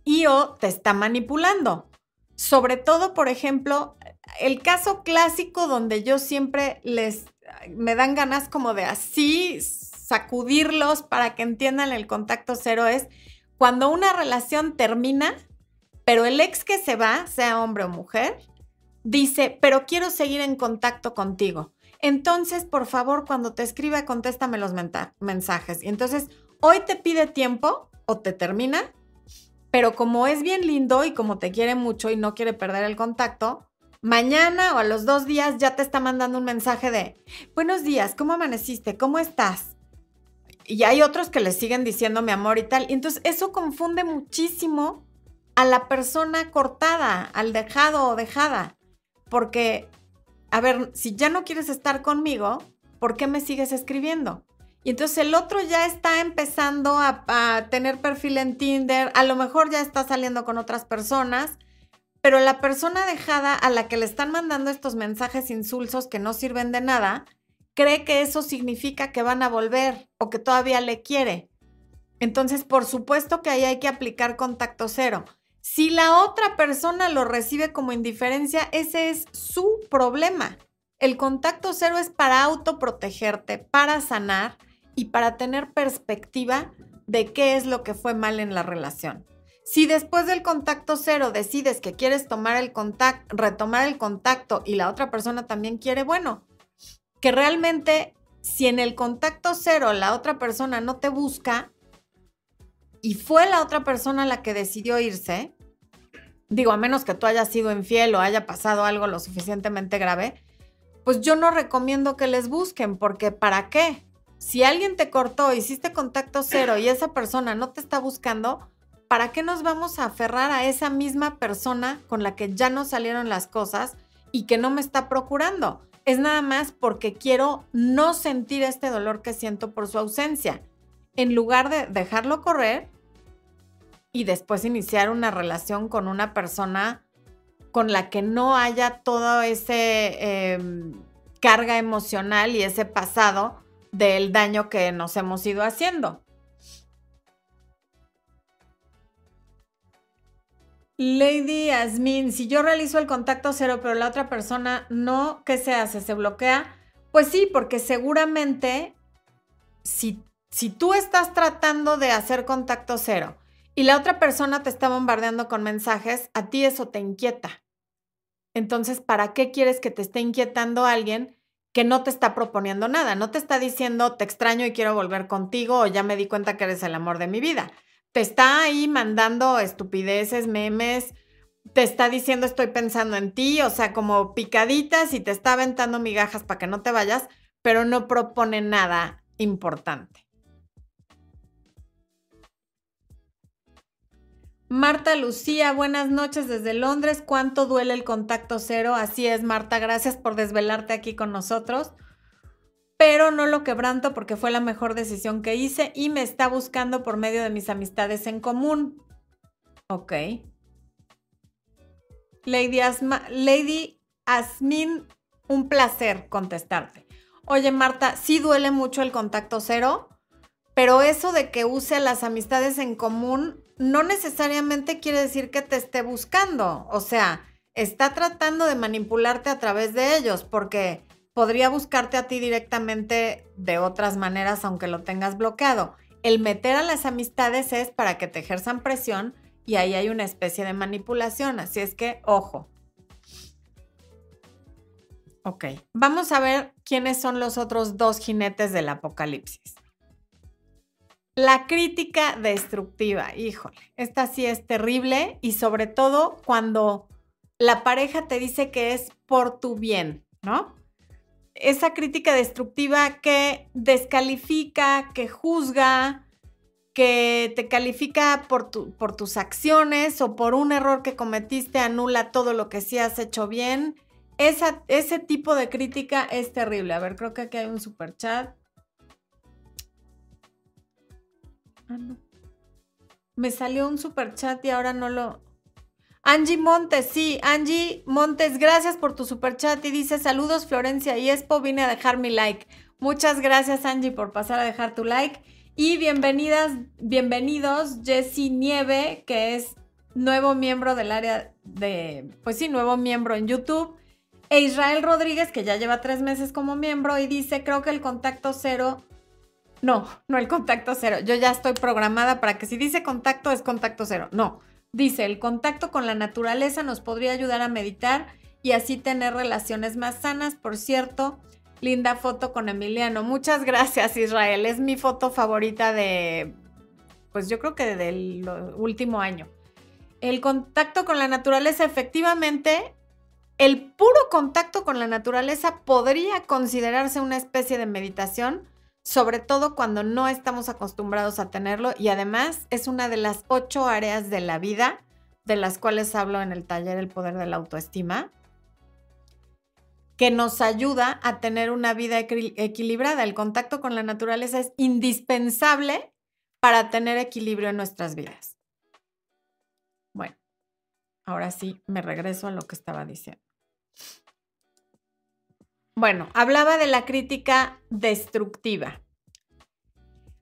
y o te está manipulando. Sobre todo, por ejemplo, el caso clásico donde yo siempre les me dan ganas como de así sacudirlos para que entiendan el contacto cero es cuando una relación termina, pero el ex que se va, sea hombre o mujer, dice, pero quiero seguir en contacto contigo. Entonces, por favor, cuando te escriba, contéstame los mensajes. Y entonces, hoy te pide tiempo o te termina, pero como es bien lindo y como te quiere mucho y no quiere perder el contacto, mañana o a los dos días ya te está mandando un mensaje de, buenos días, ¿cómo amaneciste? ¿Cómo estás? Y hay otros que le siguen diciendo mi amor y tal. Entonces eso confunde muchísimo a la persona cortada, al dejado o dejada porque, a ver, si ya no quieres estar conmigo, ¿por qué me sigues escribiendo? Y entonces el otro ya está empezando a, tener perfil en Tinder, a lo mejor ya está saliendo con otras personas, pero la persona dejada a la que le están mandando estos mensajes insulsos que no sirven de nada, cree que eso significa que van a volver o que todavía le quiere. Entonces, por supuesto que ahí hay que aplicar contacto cero. Si la otra persona lo recibe como indiferencia, ese es su problema. El contacto cero es para autoprotegerte, para sanar y para tener perspectiva de qué es lo que fue mal en la relación. Si después del contacto cero decides que quieres tomar el contacto, retomar el contacto y la otra persona también quiere, bueno, que realmente si en el contacto cero la otra persona no te busca, y fue la otra persona la que decidió irse, digo, a menos que tú hayas sido infiel o haya pasado algo lo suficientemente grave, pues yo no recomiendo que les busquen, porque ¿para qué? Si alguien te cortó, hiciste contacto cero y esa persona no te está buscando, ¿para qué nos vamos a aferrar a esa misma persona con la que ya no salieron las cosas y que no me está procurando? Es nada más porque quiero no sentir este dolor que siento por su ausencia en lugar de dejarlo correr y después iniciar una relación con una persona con la que no haya todo ese em, carga emocional y ese pasado del daño que nos hemos ido haciendo. Lady Asmin, si yo realizo el contacto cero, pero la otra persona no, ¿qué se hace? ¿Se bloquea? Pues sí, porque seguramente si, si tú estás tratando de hacer contacto cero y la otra persona te está bombardeando con mensajes, a ti eso te inquieta. Entonces, ¿para qué quieres que te esté inquietando alguien que no te está proponiendo nada? No te está diciendo, te extraño y quiero volver contigo o ya me di cuenta que eres el amor de mi vida te está ahí mandando estupideces, memes, te está diciendo estoy pensando en ti, o sea, como picaditas y te está aventando migajas para que no te vayas, pero no propone nada importante. Marta Lucía, buenas noches desde Londres. ¿Cuánto duele el contacto cero? Así es, Marta, gracias por desvelarte aquí con nosotros pero no lo quebranto porque fue la mejor decisión que hice y me está buscando por medio de mis amistades en común. Ok. Lady, Asma, Lady Asmin, un placer contestarte. Oye, Marta, sí duele mucho el contacto cero, pero eso de que use las amistades en común no necesariamente quiere decir que te esté buscando. O sea, está tratando de manipularte a través de ellos porque podría buscarte a ti directamente de otras maneras, aunque lo tengas bloqueado. El meter a las amistades es para que te ejerzan presión y ahí hay una especie de manipulación. Así es que, ojo. Ok, vamos a ver quiénes son los otros dos jinetes del apocalipsis. La crítica destructiva, híjole, esta sí es terrible y sobre todo cuando la pareja te dice que es por tu bien, ¿no? esa crítica destructiva que descalifica, que juzga, que te califica por, tus acciones o por un error que cometiste, anula todo lo que sí has hecho bien. Esa, ese tipo de crítica es terrible. A ver, creo que aquí hay un super chat. Ah. Me salió un super chat y ahora no lo. Angie Montes, sí, Angie Montes, gracias por tu super chat y dice saludos Florencia y Expo, vine a dejar mi like. Muchas gracias Angie por pasar a dejar tu like y bienvenidas, bienvenidos Jessie Nieve, que es nuevo miembro del área de, pues sí, nuevo miembro en YouTube. E Israel Rodríguez, que ya lleva tres meses como miembro y dice, creo que el contacto cero no, no el contacto cero. Yo ya estoy programada para que si dice contacto es contacto cero. No, Dice, el contacto con la naturaleza nos podría ayudar a meditar y así tener relaciones más sanas. Por cierto, linda foto con Emiliano. Muchas gracias, Israel. Es mi foto favorita de, pues yo creo que del último año. El contacto con la naturaleza, efectivamente, el puro contacto con la naturaleza podría considerarse una especie de meditación sobre todo cuando no estamos acostumbrados a tenerlo y además es una de las ocho áreas de la vida de las cuales hablo en el taller El Poder de la Autoestima, que nos ayuda a tener una vida equilibrada. El contacto con la naturaleza es indispensable para tener equilibrio en nuestras vidas. Bueno, ahora sí me regreso a lo que estaba diciendo. Bueno, hablaba de la crítica destructiva.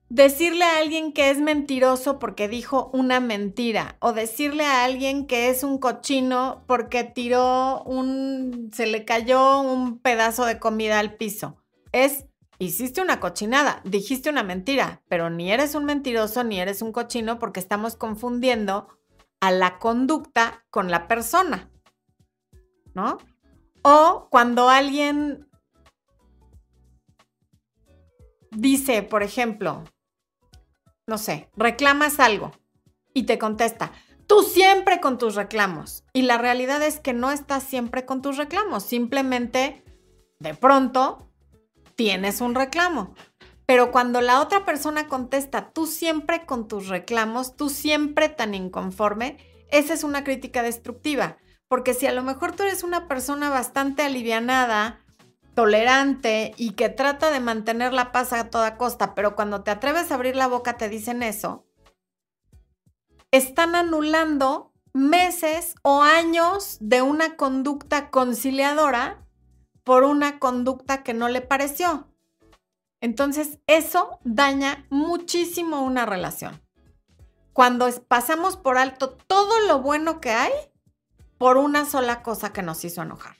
Decirle a alguien que es mentiroso porque dijo una mentira o decirle a alguien que es un cochino porque tiró un, se le cayó un pedazo de comida al piso. Es, hiciste una cochinada, dijiste una mentira, pero ni eres un mentiroso ni eres un cochino porque estamos confundiendo a la conducta con la persona. ¿No? O cuando alguien dice, por ejemplo, no sé, reclamas algo y te contesta, tú siempre con tus reclamos. Y la realidad es que no estás siempre con tus reclamos, simplemente de pronto tienes un reclamo. Pero cuando la otra persona contesta, tú siempre con tus reclamos, tú siempre tan inconforme, esa es una crítica destructiva. Porque si a lo mejor tú eres una persona bastante alivianada, tolerante y que trata de mantener la paz a toda costa, pero cuando te atreves a abrir la boca te dicen eso, están anulando meses o años de una conducta conciliadora por una conducta que no le pareció. Entonces, eso daña muchísimo una relación. Cuando pasamos por alto todo lo bueno que hay por una sola cosa que nos hizo enojar.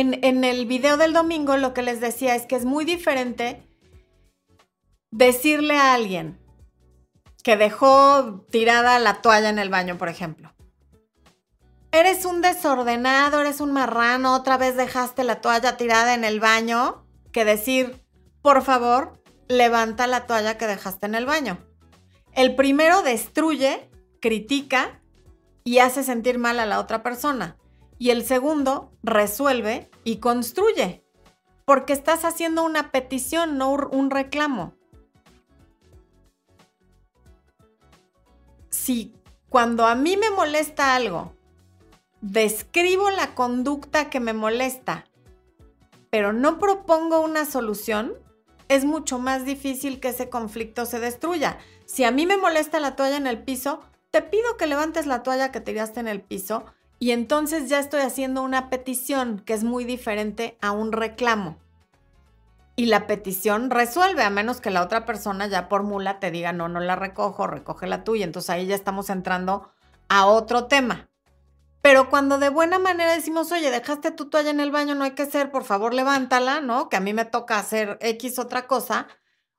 En, el video del domingo lo que les decía es que es muy diferente decirle a alguien que dejó tirada la toalla en el baño, por ejemplo. Eres un desordenado, eres un marrano, otra vez dejaste la toalla tirada en el baño, que decir, por favor, levanta la toalla que dejaste en el baño. El primero destruye, critica y hace sentir mal a la otra persona. Y el segundo resuelve y construye, porque estás haciendo una petición, no un reclamo. Si cuando a mí me molesta algo, describo la conducta que me molesta, pero no propongo una solución, es mucho más difícil que ese conflicto se destruya. Si a mí me molesta la toalla en el piso, te pido que levantes la toalla que tiraste en el piso y entonces ya estoy haciendo una petición que es muy diferente a un reclamo. Y la petición resuelve, a menos que la otra persona ya por mula te diga, no, no la recojo, recoge la tuya. Entonces ahí ya estamos entrando a otro tema. Pero cuando de buena manera decimos, oye, dejaste tu toalla en el baño, no hay que ser, por favor levántala, ¿no? Que a mí me toca hacer X otra cosa,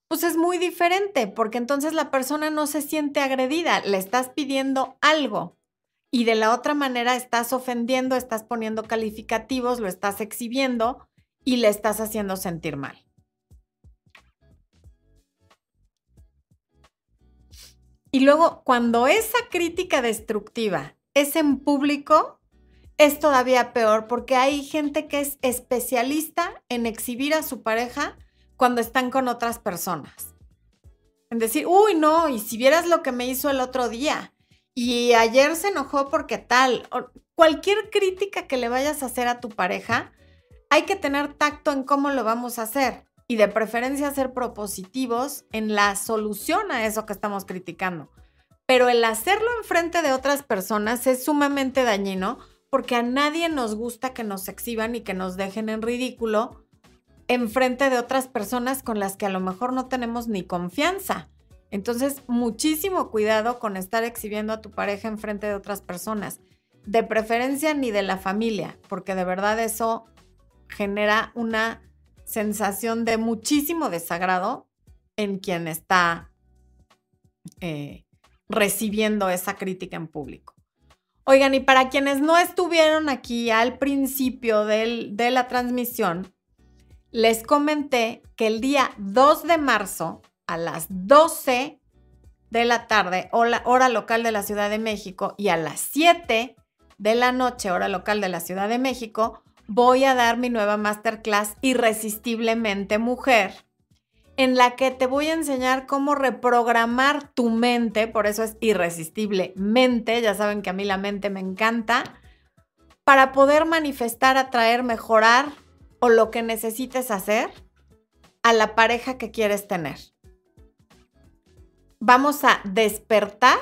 pues es muy diferente, porque entonces la persona no se siente agredida, le estás pidiendo algo y de la otra manera estás ofendiendo, estás poniendo calificativos, lo estás exhibiendo y le estás haciendo sentir mal. Y luego, cuando esa crítica destructiva es en público, es todavía peor porque hay gente que es especialista en exhibir a su pareja cuando están con otras personas. En decir, uy, no, y si vieras lo que me hizo el otro día, y ayer se enojó porque tal, cualquier crítica que le vayas a hacer a tu pareja, hay que tener tacto en cómo lo vamos a hacer y de preferencia ser propositivos en la solución a eso que estamos criticando. Pero el hacerlo en frente de otras personas es sumamente dañino porque a nadie nos gusta que nos exhiban y que nos dejen en ridículo en frente de otras personas con las que a lo mejor no tenemos ni confianza. Entonces, muchísimo cuidado con estar exhibiendo a tu pareja en frente de otras personas, de preferencia ni de la familia, porque de verdad eso genera una sensación de muchísimo desagrado en quien está eh, recibiendo esa crítica en público. Oigan, y para quienes no estuvieron aquí al principio de la transmisión, les comenté que el día 2 de marzo a las 12 de la tarde, hora local de la Ciudad de México, y a las 7 de la noche, hora local de la Ciudad de México, voy a dar mi nueva masterclass Irresistiblemente Mujer en la que te voy a enseñar cómo reprogramar tu mente, por eso es irresistible mente, ya saben que a mí la mente me encanta, para poder manifestar, atraer, mejorar o lo que necesites hacer a la pareja que quieres tener. Vamos a despertar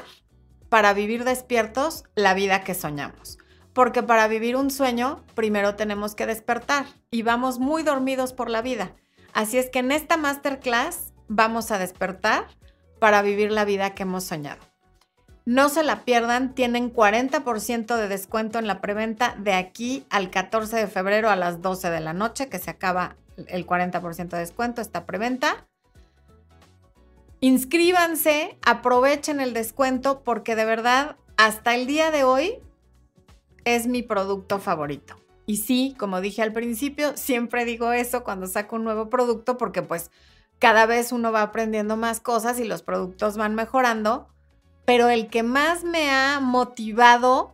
para vivir despiertos la vida que soñamos. Porque para vivir un sueño, primero tenemos que despertar y vamos muy dormidos por la vida. Así es que en esta masterclass vamos a despertar para vivir la vida que hemos soñado. No se la pierdan, tienen 40% de descuento en la preventa de aquí al 14 de febrero a las 12 de la noche, que se acaba el 40% de descuento, esta preventa. Inscríbanse, aprovechen el descuento porque de verdad hasta el día de hoy es mi producto favorito. Y sí, como dije al principio, siempre digo eso cuando saco un nuevo producto porque pues cada vez uno va aprendiendo más cosas y los productos van mejorando, pero el que más me ha motivado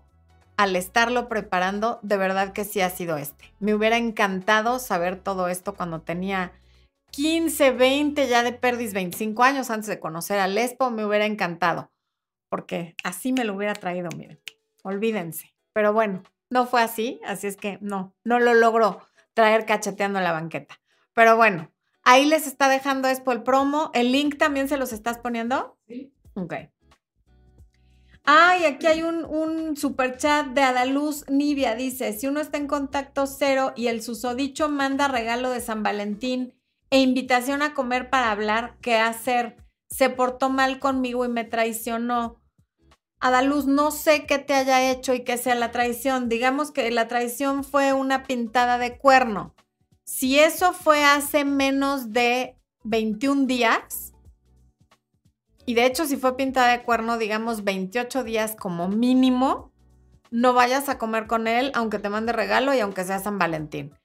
al estarlo preparando, de verdad que sí ha sido este. Me hubiera encantado saber todo esto cuando tenía 15, 20, ya de perdis 25 años antes de conocer a Lespo, me hubiera encantado, porque así me lo hubiera traído, miren, olvídense. Pero bueno, no fue así, así es que no, no lo logró. traer cacheteando la banqueta. Pero bueno, ahí les está dejando Expo el promo. ¿El link también se los estás poniendo? Sí. Ok. Ay, aquí hay un, un super chat de Adaluz Nivia. Dice: Si uno está en contacto cero y el susodicho manda regalo de San Valentín e invitación a comer para hablar, ¿qué hacer? Se portó mal conmigo y me traicionó. Adaluz, no sé qué te haya hecho y que sea la traición. Digamos que la traición fue una pintada de cuerno. Si eso fue hace menos de 21 días, y de hecho, si fue pintada de cuerno, digamos 28 días como mínimo, no vayas a comer con él, aunque te mande regalo y aunque sea San Valentín.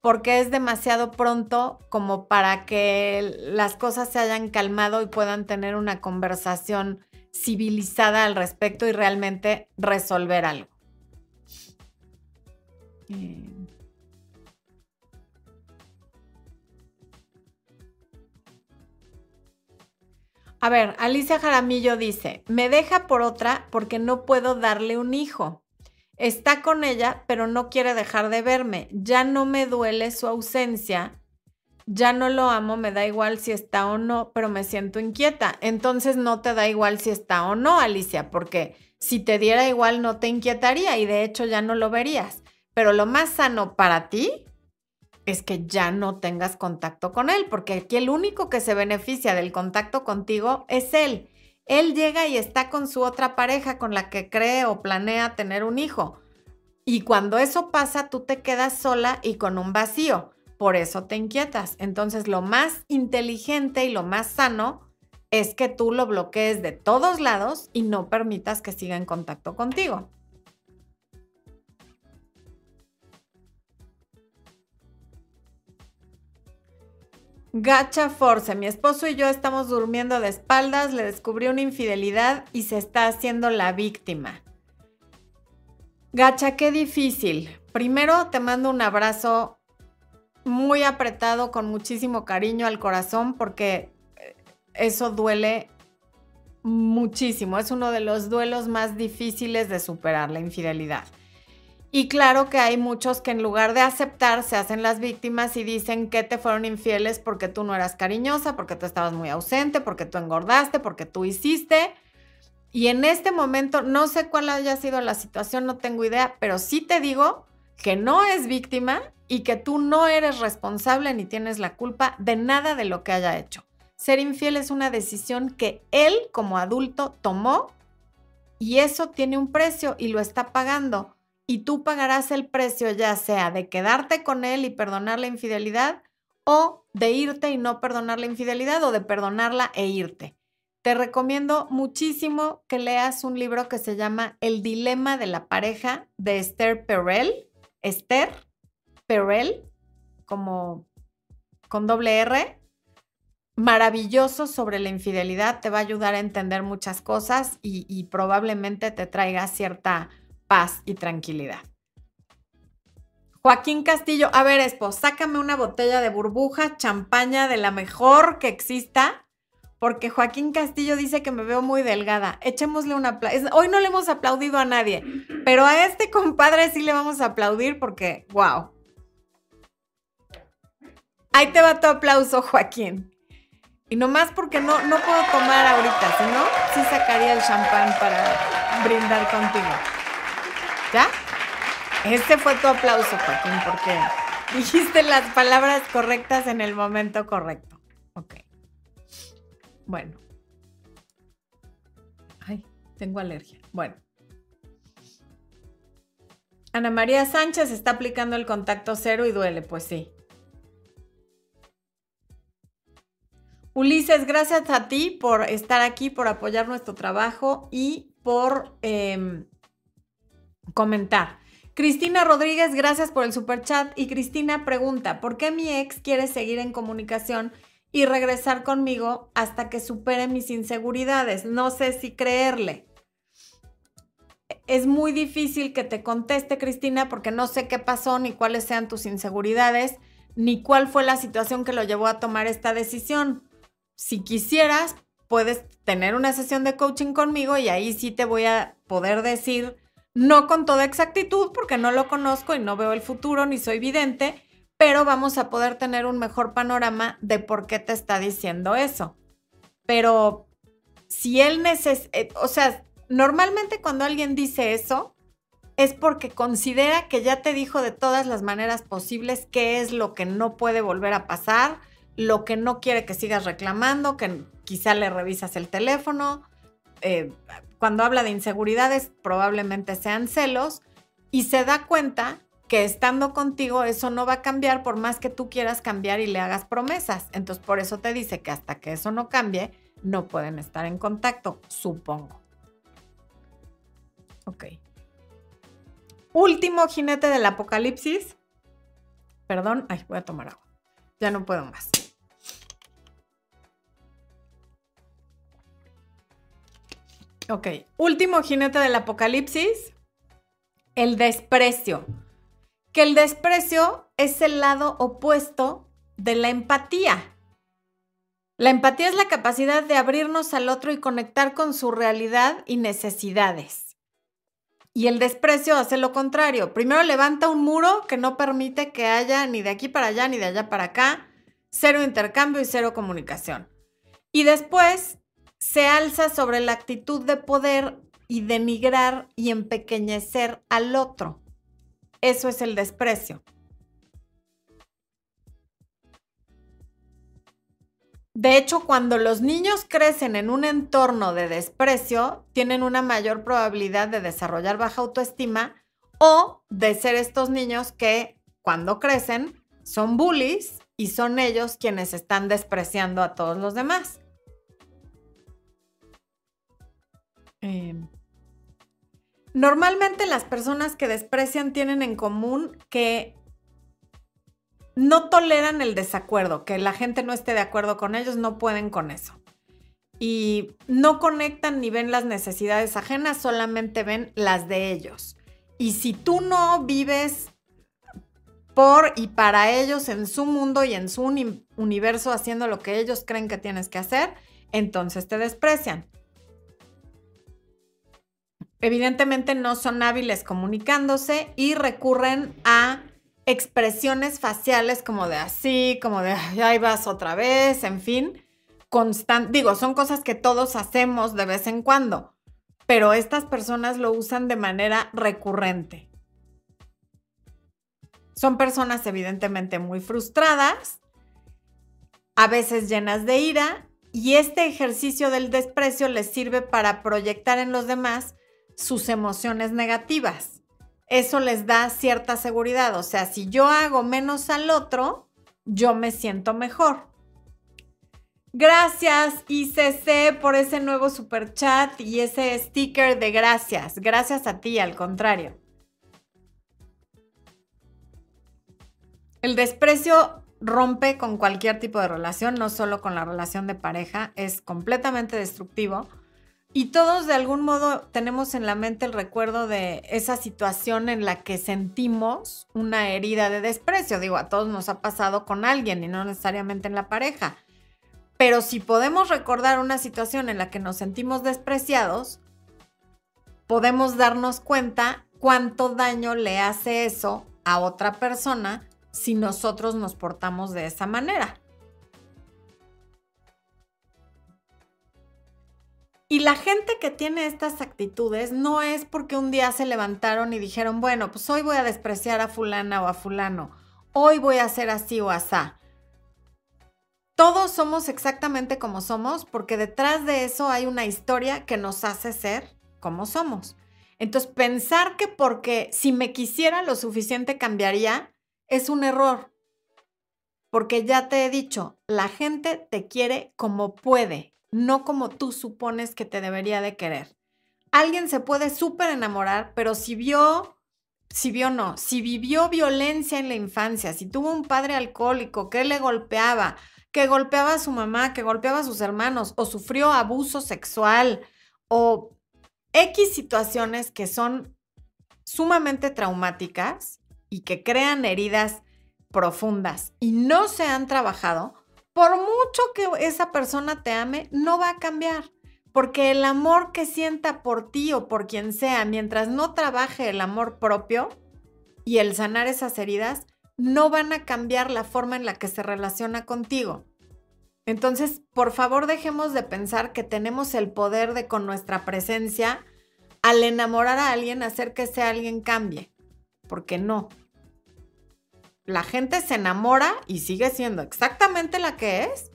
Porque es demasiado pronto como para que las cosas se hayan calmado y puedan tener una conversación civilizada al respecto y realmente resolver algo. Eh, A ver, Alicia Jaramillo dice, me deja por otra porque no puedo darle un hijo. Está con ella, pero no quiere dejar de verme. Ya no me duele su ausencia. Ya no lo amo, me da igual si está o no, pero me siento inquieta. Entonces no te da igual si está o no, Alicia, porque si te diera igual no te inquietaría y de hecho ya no lo verías. Pero lo más sano para ti es que ya no tengas contacto con él, porque aquí el único que se beneficia del contacto contigo es él. Él llega y está con su otra pareja con la que cree o planea tener un hijo. Y cuando eso pasa, tú te quedas sola y con un vacío. Por eso te inquietas. Entonces, lo más inteligente y lo más sano es que tú lo bloquees de todos lados y no permitas que siga en contacto contigo. Gacha Force, mi esposo y yo estamos durmiendo de espaldas, le descubrí una infidelidad y se está haciendo la víctima. Gacha, qué difícil. Primero te mando un abrazo muy apretado, con muchísimo cariño al corazón, porque eh, eso duele muchísimo. Es uno de los duelos más difíciles de superar, la infidelidad. Y claro que hay muchos que en lugar de aceptar se hacen las víctimas y dicen que te fueron infieles porque tú no eras cariñosa, porque tú estabas muy ausente, porque tú engordaste, porque tú hiciste. Y en este momento no sé cuál haya sido la situación, no tengo idea, pero sí te digo que no es víctima y que tú no eres responsable ni tienes la culpa de nada de lo que haya hecho. Ser infiel es una decisión que él como adulto tomó y eso tiene un precio y lo está pagando y tú pagarás el precio ya sea de quedarte con él y perdonar la infidelidad o de irte y no perdonar la infidelidad o de perdonarla e irte. Te recomiendo muchísimo que leas un libro que se llama El dilema de la pareja de Esther Perel. Esther Perel, como con doble R. Maravilloso sobre la infidelidad, te va a ayudar a entender muchas cosas y, y probablemente te traiga cierta paz y tranquilidad. Joaquín Castillo, a ver, Espo, sácame una botella de burbuja, champaña de la mejor que exista, porque Joaquín Castillo dice que me veo muy delgada. Echémosle una Hoy no le hemos aplaudido a nadie, pero a este compadre sí le vamos a aplaudir porque, wow. Ahí te va tu aplauso, Joaquín. Y nomás porque no, no puedo tomar ahorita, si no, sí sacaría el champán para brindar contigo. ¿Ya? Este fue tu aplauso, Joaquín, porque dijiste las palabras correctas en el momento correcto. Ok. Bueno. Ay, tengo alergia. Bueno. Ana María Sánchez está aplicando el contacto cero y duele, pues sí. Ulises, gracias a ti por estar aquí, por apoyar nuestro trabajo y por em, comentar. Cristina Rodríguez, gracias por el super chat. Y Cristina pregunta, ¿por qué mi ex quiere seguir en comunicación y regresar conmigo hasta que supere mis inseguridades? No sé si creerle. Es muy difícil que te conteste, Cristina, porque no sé qué pasó, ni cuáles sean tus inseguridades, ni cuál fue la situación que lo llevó a tomar esta decisión. Si quisieras, puedes tener una sesión de coaching conmigo y ahí sí te voy a poder decir no con toda exactitud porque no lo conozco y no veo el futuro ni soy vidente, pero vamos a poder tener un mejor panorama de por qué te está diciendo eso. Pero si él necesita, eh, o sea, normalmente cuando alguien dice eso, es porque considera que ya te dijo de todas las maneras posibles qué es lo que no puede volver a pasar, lo que no quiere que sigas reclamando, que quizá le revisas el teléfono. Eh, cuando habla de inseguridades, probablemente sean celos y se da cuenta que estando contigo eso no va a cambiar por más que tú quieras cambiar y le hagas promesas. Entonces por eso te dice que hasta que eso no cambie, no pueden estar en contacto, supongo. Ok. Último jinete del apocalipsis. Perdón, ay, voy a tomar agua. Ya no puedo más. Ok, último jinete del apocalipsis, el desprecio. Que el desprecio es el lado opuesto de la empatía. La empatía es la capacidad de abrirnos al otro y conectar con su realidad y necesidades. Y el desprecio hace lo contrario. Primero levanta un muro que no permite que haya ni de aquí para allá ni de allá para acá, cero intercambio y cero comunicación. Y después se alza sobre la actitud de poder y denigrar y empequeñecer al otro. Eso es el desprecio. De hecho, cuando los niños crecen en un entorno de desprecio, tienen una mayor probabilidad de desarrollar baja autoestima o de ser estos niños que cuando crecen son bullies y son ellos quienes están despreciando a todos los demás. Em, normalmente las personas que desprecian tienen en común que no toleran el desacuerdo, que la gente no esté de acuerdo con ellos, no pueden con eso. Y no conectan ni ven las necesidades ajenas, solamente ven las de ellos. Y si tú no vives por y para ellos en su mundo y en su universo haciendo lo que ellos creen que tienes que hacer, entonces te desprecian. Evidentemente no son hábiles comunicándose y recurren a expresiones faciales como de así, como de ahí vas otra vez, en fin, digo, son cosas que todos hacemos de vez en cuando, pero estas personas lo usan de manera recurrente. Son personas evidentemente muy frustradas, a veces llenas de ira, y este ejercicio del desprecio les sirve para proyectar en los demás sus emociones negativas. Eso les da cierta seguridad. O sea, si yo hago menos al otro, yo me siento mejor. Gracias ICC por ese nuevo super chat y ese sticker de gracias. Gracias a ti, al contrario. El desprecio rompe con cualquier tipo de relación, no solo con la relación de pareja, es completamente destructivo y todos de algún modo tenemos en la mente el recuerdo de esa situación en la que sentimos una herida de desprecio. Digo, a todos nos ha pasado con alguien y no necesariamente en la pareja. Pero si podemos recordar una situación en la que nos sentimos despreciados, podemos darnos cuenta cuánto daño le hace eso a otra persona si nosotros nos portamos de esa manera. Y la gente que tiene estas actitudes no es porque un día se levantaron y dijeron, bueno, pues hoy voy a despreciar a fulana o a fulano, hoy voy a hacer así o asá. Todos somos exactamente como somos porque detrás de eso hay una historia que nos hace ser como somos. Entonces, pensar que porque si me quisiera lo suficiente cambiaría es un error. Porque ya te he dicho, la gente te quiere como puede, no como tú supones que te debería de querer. Alguien se puede súper enamorar, pero si vio, si vio no, si vivió violencia en la infancia, si tuvo un padre alcohólico que le golpeaba, que golpeaba a su mamá, que golpeaba a sus hermanos, o sufrió abuso sexual, o X situaciones que son sumamente traumáticas y que crean heridas profundas y no se han trabajado, por mucho que esa persona te ame, no va a cambiar. Porque el amor que sienta por ti o por quien sea, mientras no trabaje el amor propio y el sanar esas heridas, no van a cambiar la forma en la que se relaciona contigo. Entonces, por favor, dejemos de pensar que tenemos el poder de con nuestra presencia, al enamorar a alguien, hacer que ese alguien cambie. Porque no. La gente se enamora y sigue siendo exactamente la que es,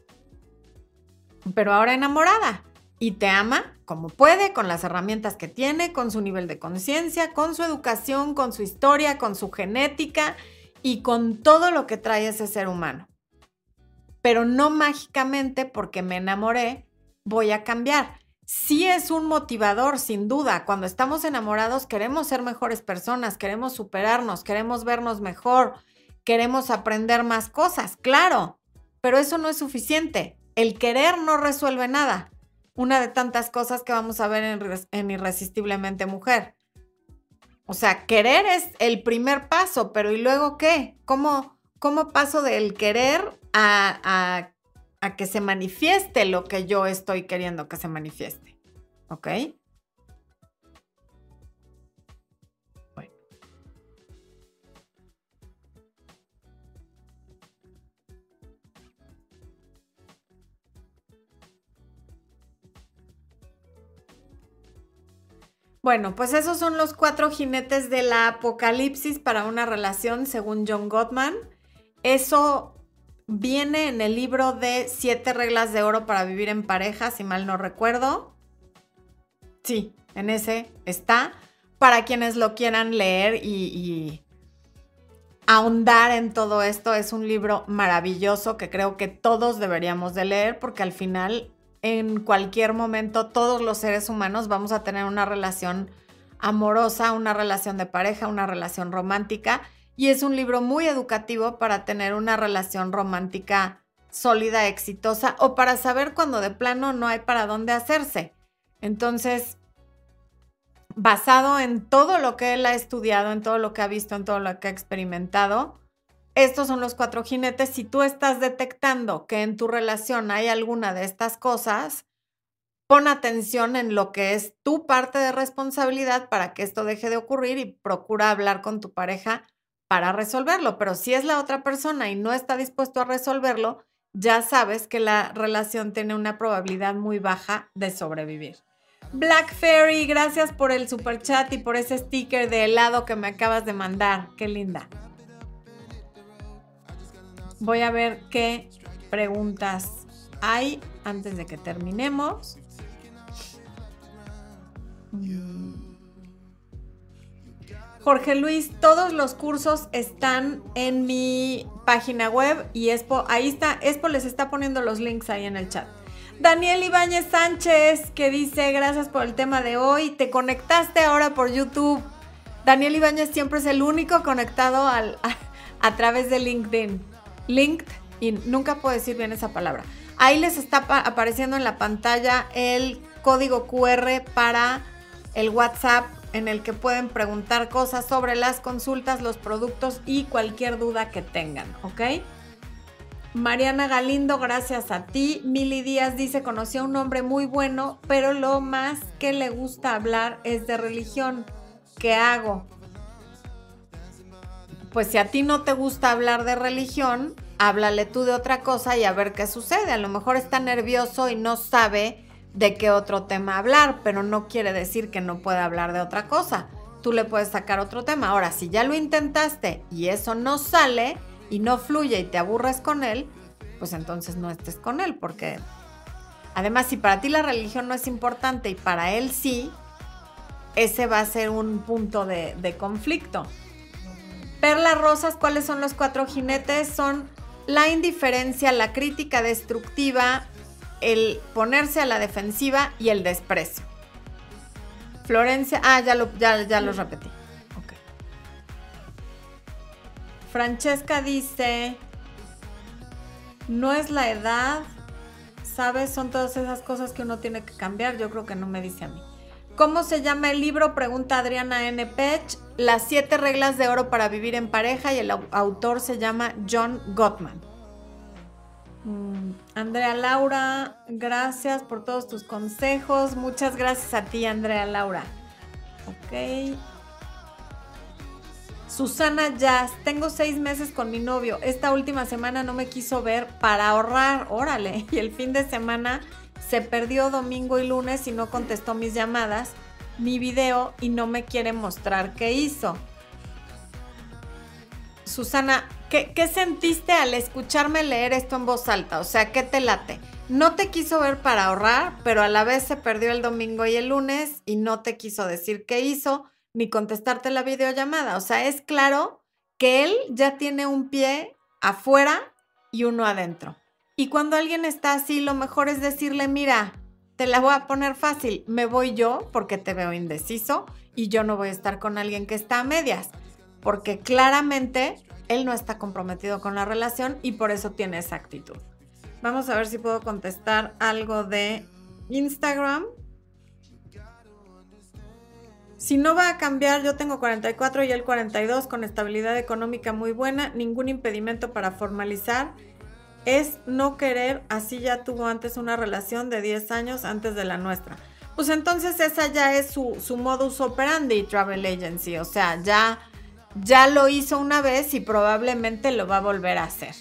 pero ahora enamorada. Y te ama como puede, con las herramientas que tiene, con su nivel de conciencia, con su educación, con su historia, con su genética y con todo lo que trae ese ser humano pero no mágicamente porque me enamoré voy a cambiar. Sí es un motivador, sin duda. Cuando estamos enamorados queremos ser mejores personas, queremos superarnos, queremos vernos mejor, queremos aprender más cosas, claro, pero eso no es suficiente. El querer no resuelve nada. Una de tantas cosas que vamos a ver en, Irresistiblemente Mujer. O sea, querer es el primer paso, pero ¿y luego qué? ¿Cómo, cómo paso del querer a, que se manifieste lo que yo estoy queriendo que se manifieste. ¿Ok? Bueno, pues esos son los cuatro jinetes de la apocalipsis para una relación según John Gottman. Eso viene en el libro de Siete reglas de oro para vivir en pareja, si mal no recuerdo. Sí, en ese está. Para quienes lo quieran leer y, y ahondar en todo esto, es un libro maravilloso que creo que todos deberíamos de leer porque al final, en cualquier momento, todos los seres humanos vamos a tener una relación amorosa, una relación de pareja, una relación romántica y es un libro muy educativo para tener una relación romántica sólida, exitosa o para saber cuando de plano no hay para dónde hacerse. Entonces, basado en todo lo que él ha estudiado, en todo lo que ha visto, en todo lo que ha experimentado, estos son los cuatro jinetes. Si tú estás detectando que en tu relación hay alguna de estas cosas, pon atención en lo que es tu parte de responsabilidad para que esto deje de ocurrir y procura hablar con tu pareja para resolverlo, pero si es la otra persona y no está dispuesto a resolverlo, ya sabes que la relación tiene una probabilidad muy baja de sobrevivir. Black Fairy, gracias por el super chat y por ese sticker de helado que me acabas de mandar. Qué linda. Voy a ver qué preguntas hay antes de que terminemos. Mm. Jorge Luis, todos los cursos están en mi página web y Expo, ahí está, Expo les está poniendo los links ahí en el chat. Daniel Ibáñez Sánchez, que dice, gracias por el tema de hoy, te conectaste ahora por YouTube. Daniel Ibáñez siempre es el único conectado al, a, a través de LinkedIn. LinkedIn, nunca puedo decir bien esa palabra. Ahí les está apareciendo en la pantalla el código QR para el WhatsApp en el que pueden preguntar cosas sobre las consultas, los productos y cualquier duda que tengan, ¿ok? Mariana Galindo, gracias a ti. Mili Díaz dice, conocí a un hombre muy bueno, pero lo más que le gusta hablar es de religión. ¿Qué hago? Pues si a ti no te gusta hablar de religión, háblale tú de otra cosa y a ver qué sucede. A lo mejor está nervioso y no sabe de qué otro tema hablar, pero no quiere decir que no pueda hablar de otra cosa. Tú le puedes sacar otro tema. Ahora, si ya lo intentaste y eso no sale y no fluye y te aburres con él, pues entonces no estés con él, porque además si para ti la religión no es importante y para él sí, ese va a ser un punto de, conflicto. Perlas rosas, ¿cuáles son los cuatro jinetes? Son la indiferencia, la crítica destructiva, el ponerse a la defensiva y el desprecio. Florencia, ah, ya lo, ya, ya lo repetí. Ok. Francesca dice, no es la edad, ¿sabes? Son todas esas cosas que uno tiene que cambiar. Yo creo que no me dice a mí. ¿Cómo se llama el libro? Pregunta Adriana N. Pech. Las siete reglas de oro para vivir en pareja y el autor se llama John Gottman. Mm, Andrea Laura, gracias por todos tus consejos. Muchas gracias a ti, Andrea Laura. Ok. Susana Jazz, tengo seis meses con mi novio. Esta última semana no me quiso ver para ahorrar, órale. Y el fin de semana se perdió domingo y lunes y no contestó mis llamadas, mi video y no me quiere mostrar qué hizo. Susana, ¿qué, ¿qué, sentiste al escucharme leer esto en voz alta? O sea, ¿qué te late? No te quiso ver para ahorrar, pero a la vez se perdió el domingo y el lunes y no te quiso decir qué hizo ni contestarte la videollamada. O sea, es claro que él ya tiene un pie afuera y uno adentro. Y cuando alguien está así, lo mejor es decirle, mira, te la voy a poner fácil, me voy yo porque te veo indeciso y yo no voy a estar con alguien que está a medias, porque claramente él no está comprometido con la relación y por eso tiene esa actitud. Vamos a ver si puedo contestar algo de Instagram. Si no va a cambiar, yo tengo 44 y él 42 con estabilidad económica muy buena, ningún impedimento para formalizar. Es no querer, así ya tuvo antes una relación de 10 años antes de la nuestra. Pues entonces esa ya es su, su modus operandi travel agency, o sea, ya, ya lo hizo una vez y probablemente lo va a volver a hacer.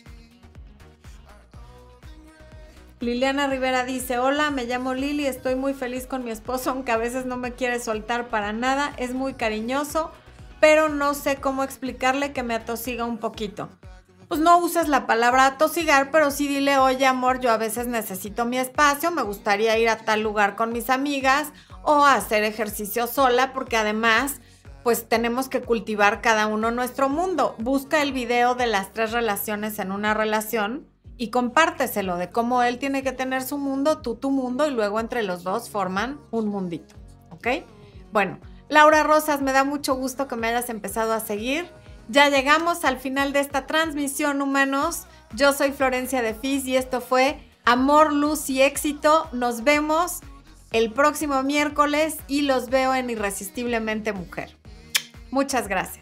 Liliana Rivera dice, hola, me llamo Lili, estoy muy feliz con mi esposo, aunque a veces no me quiere soltar para nada, es muy cariñoso, pero no sé cómo explicarle que me atosiga un poquito. Pues no uses la palabra atosigar, pero sí dile, oye amor, yo a veces necesito mi espacio, me gustaría ir a tal lugar con mis amigas o hacer ejercicio sola, porque además, pues tenemos que cultivar cada uno nuestro mundo. Busca el video de las tres relaciones en una relación y compárteselo de cómo él tiene que tener su mundo, tú tu mundo y luego entre los dos forman un mundito, ¿ok? Bueno, Laura Rosas, me da mucho gusto que me hayas empezado a seguir. Ya llegamos al final de esta transmisión, humanos. Yo soy Florencia de Fis y esto fue Amor, Luz y Éxito. Nos vemos el próximo miércoles y los veo en Irresistiblemente Mujer. Muchas gracias.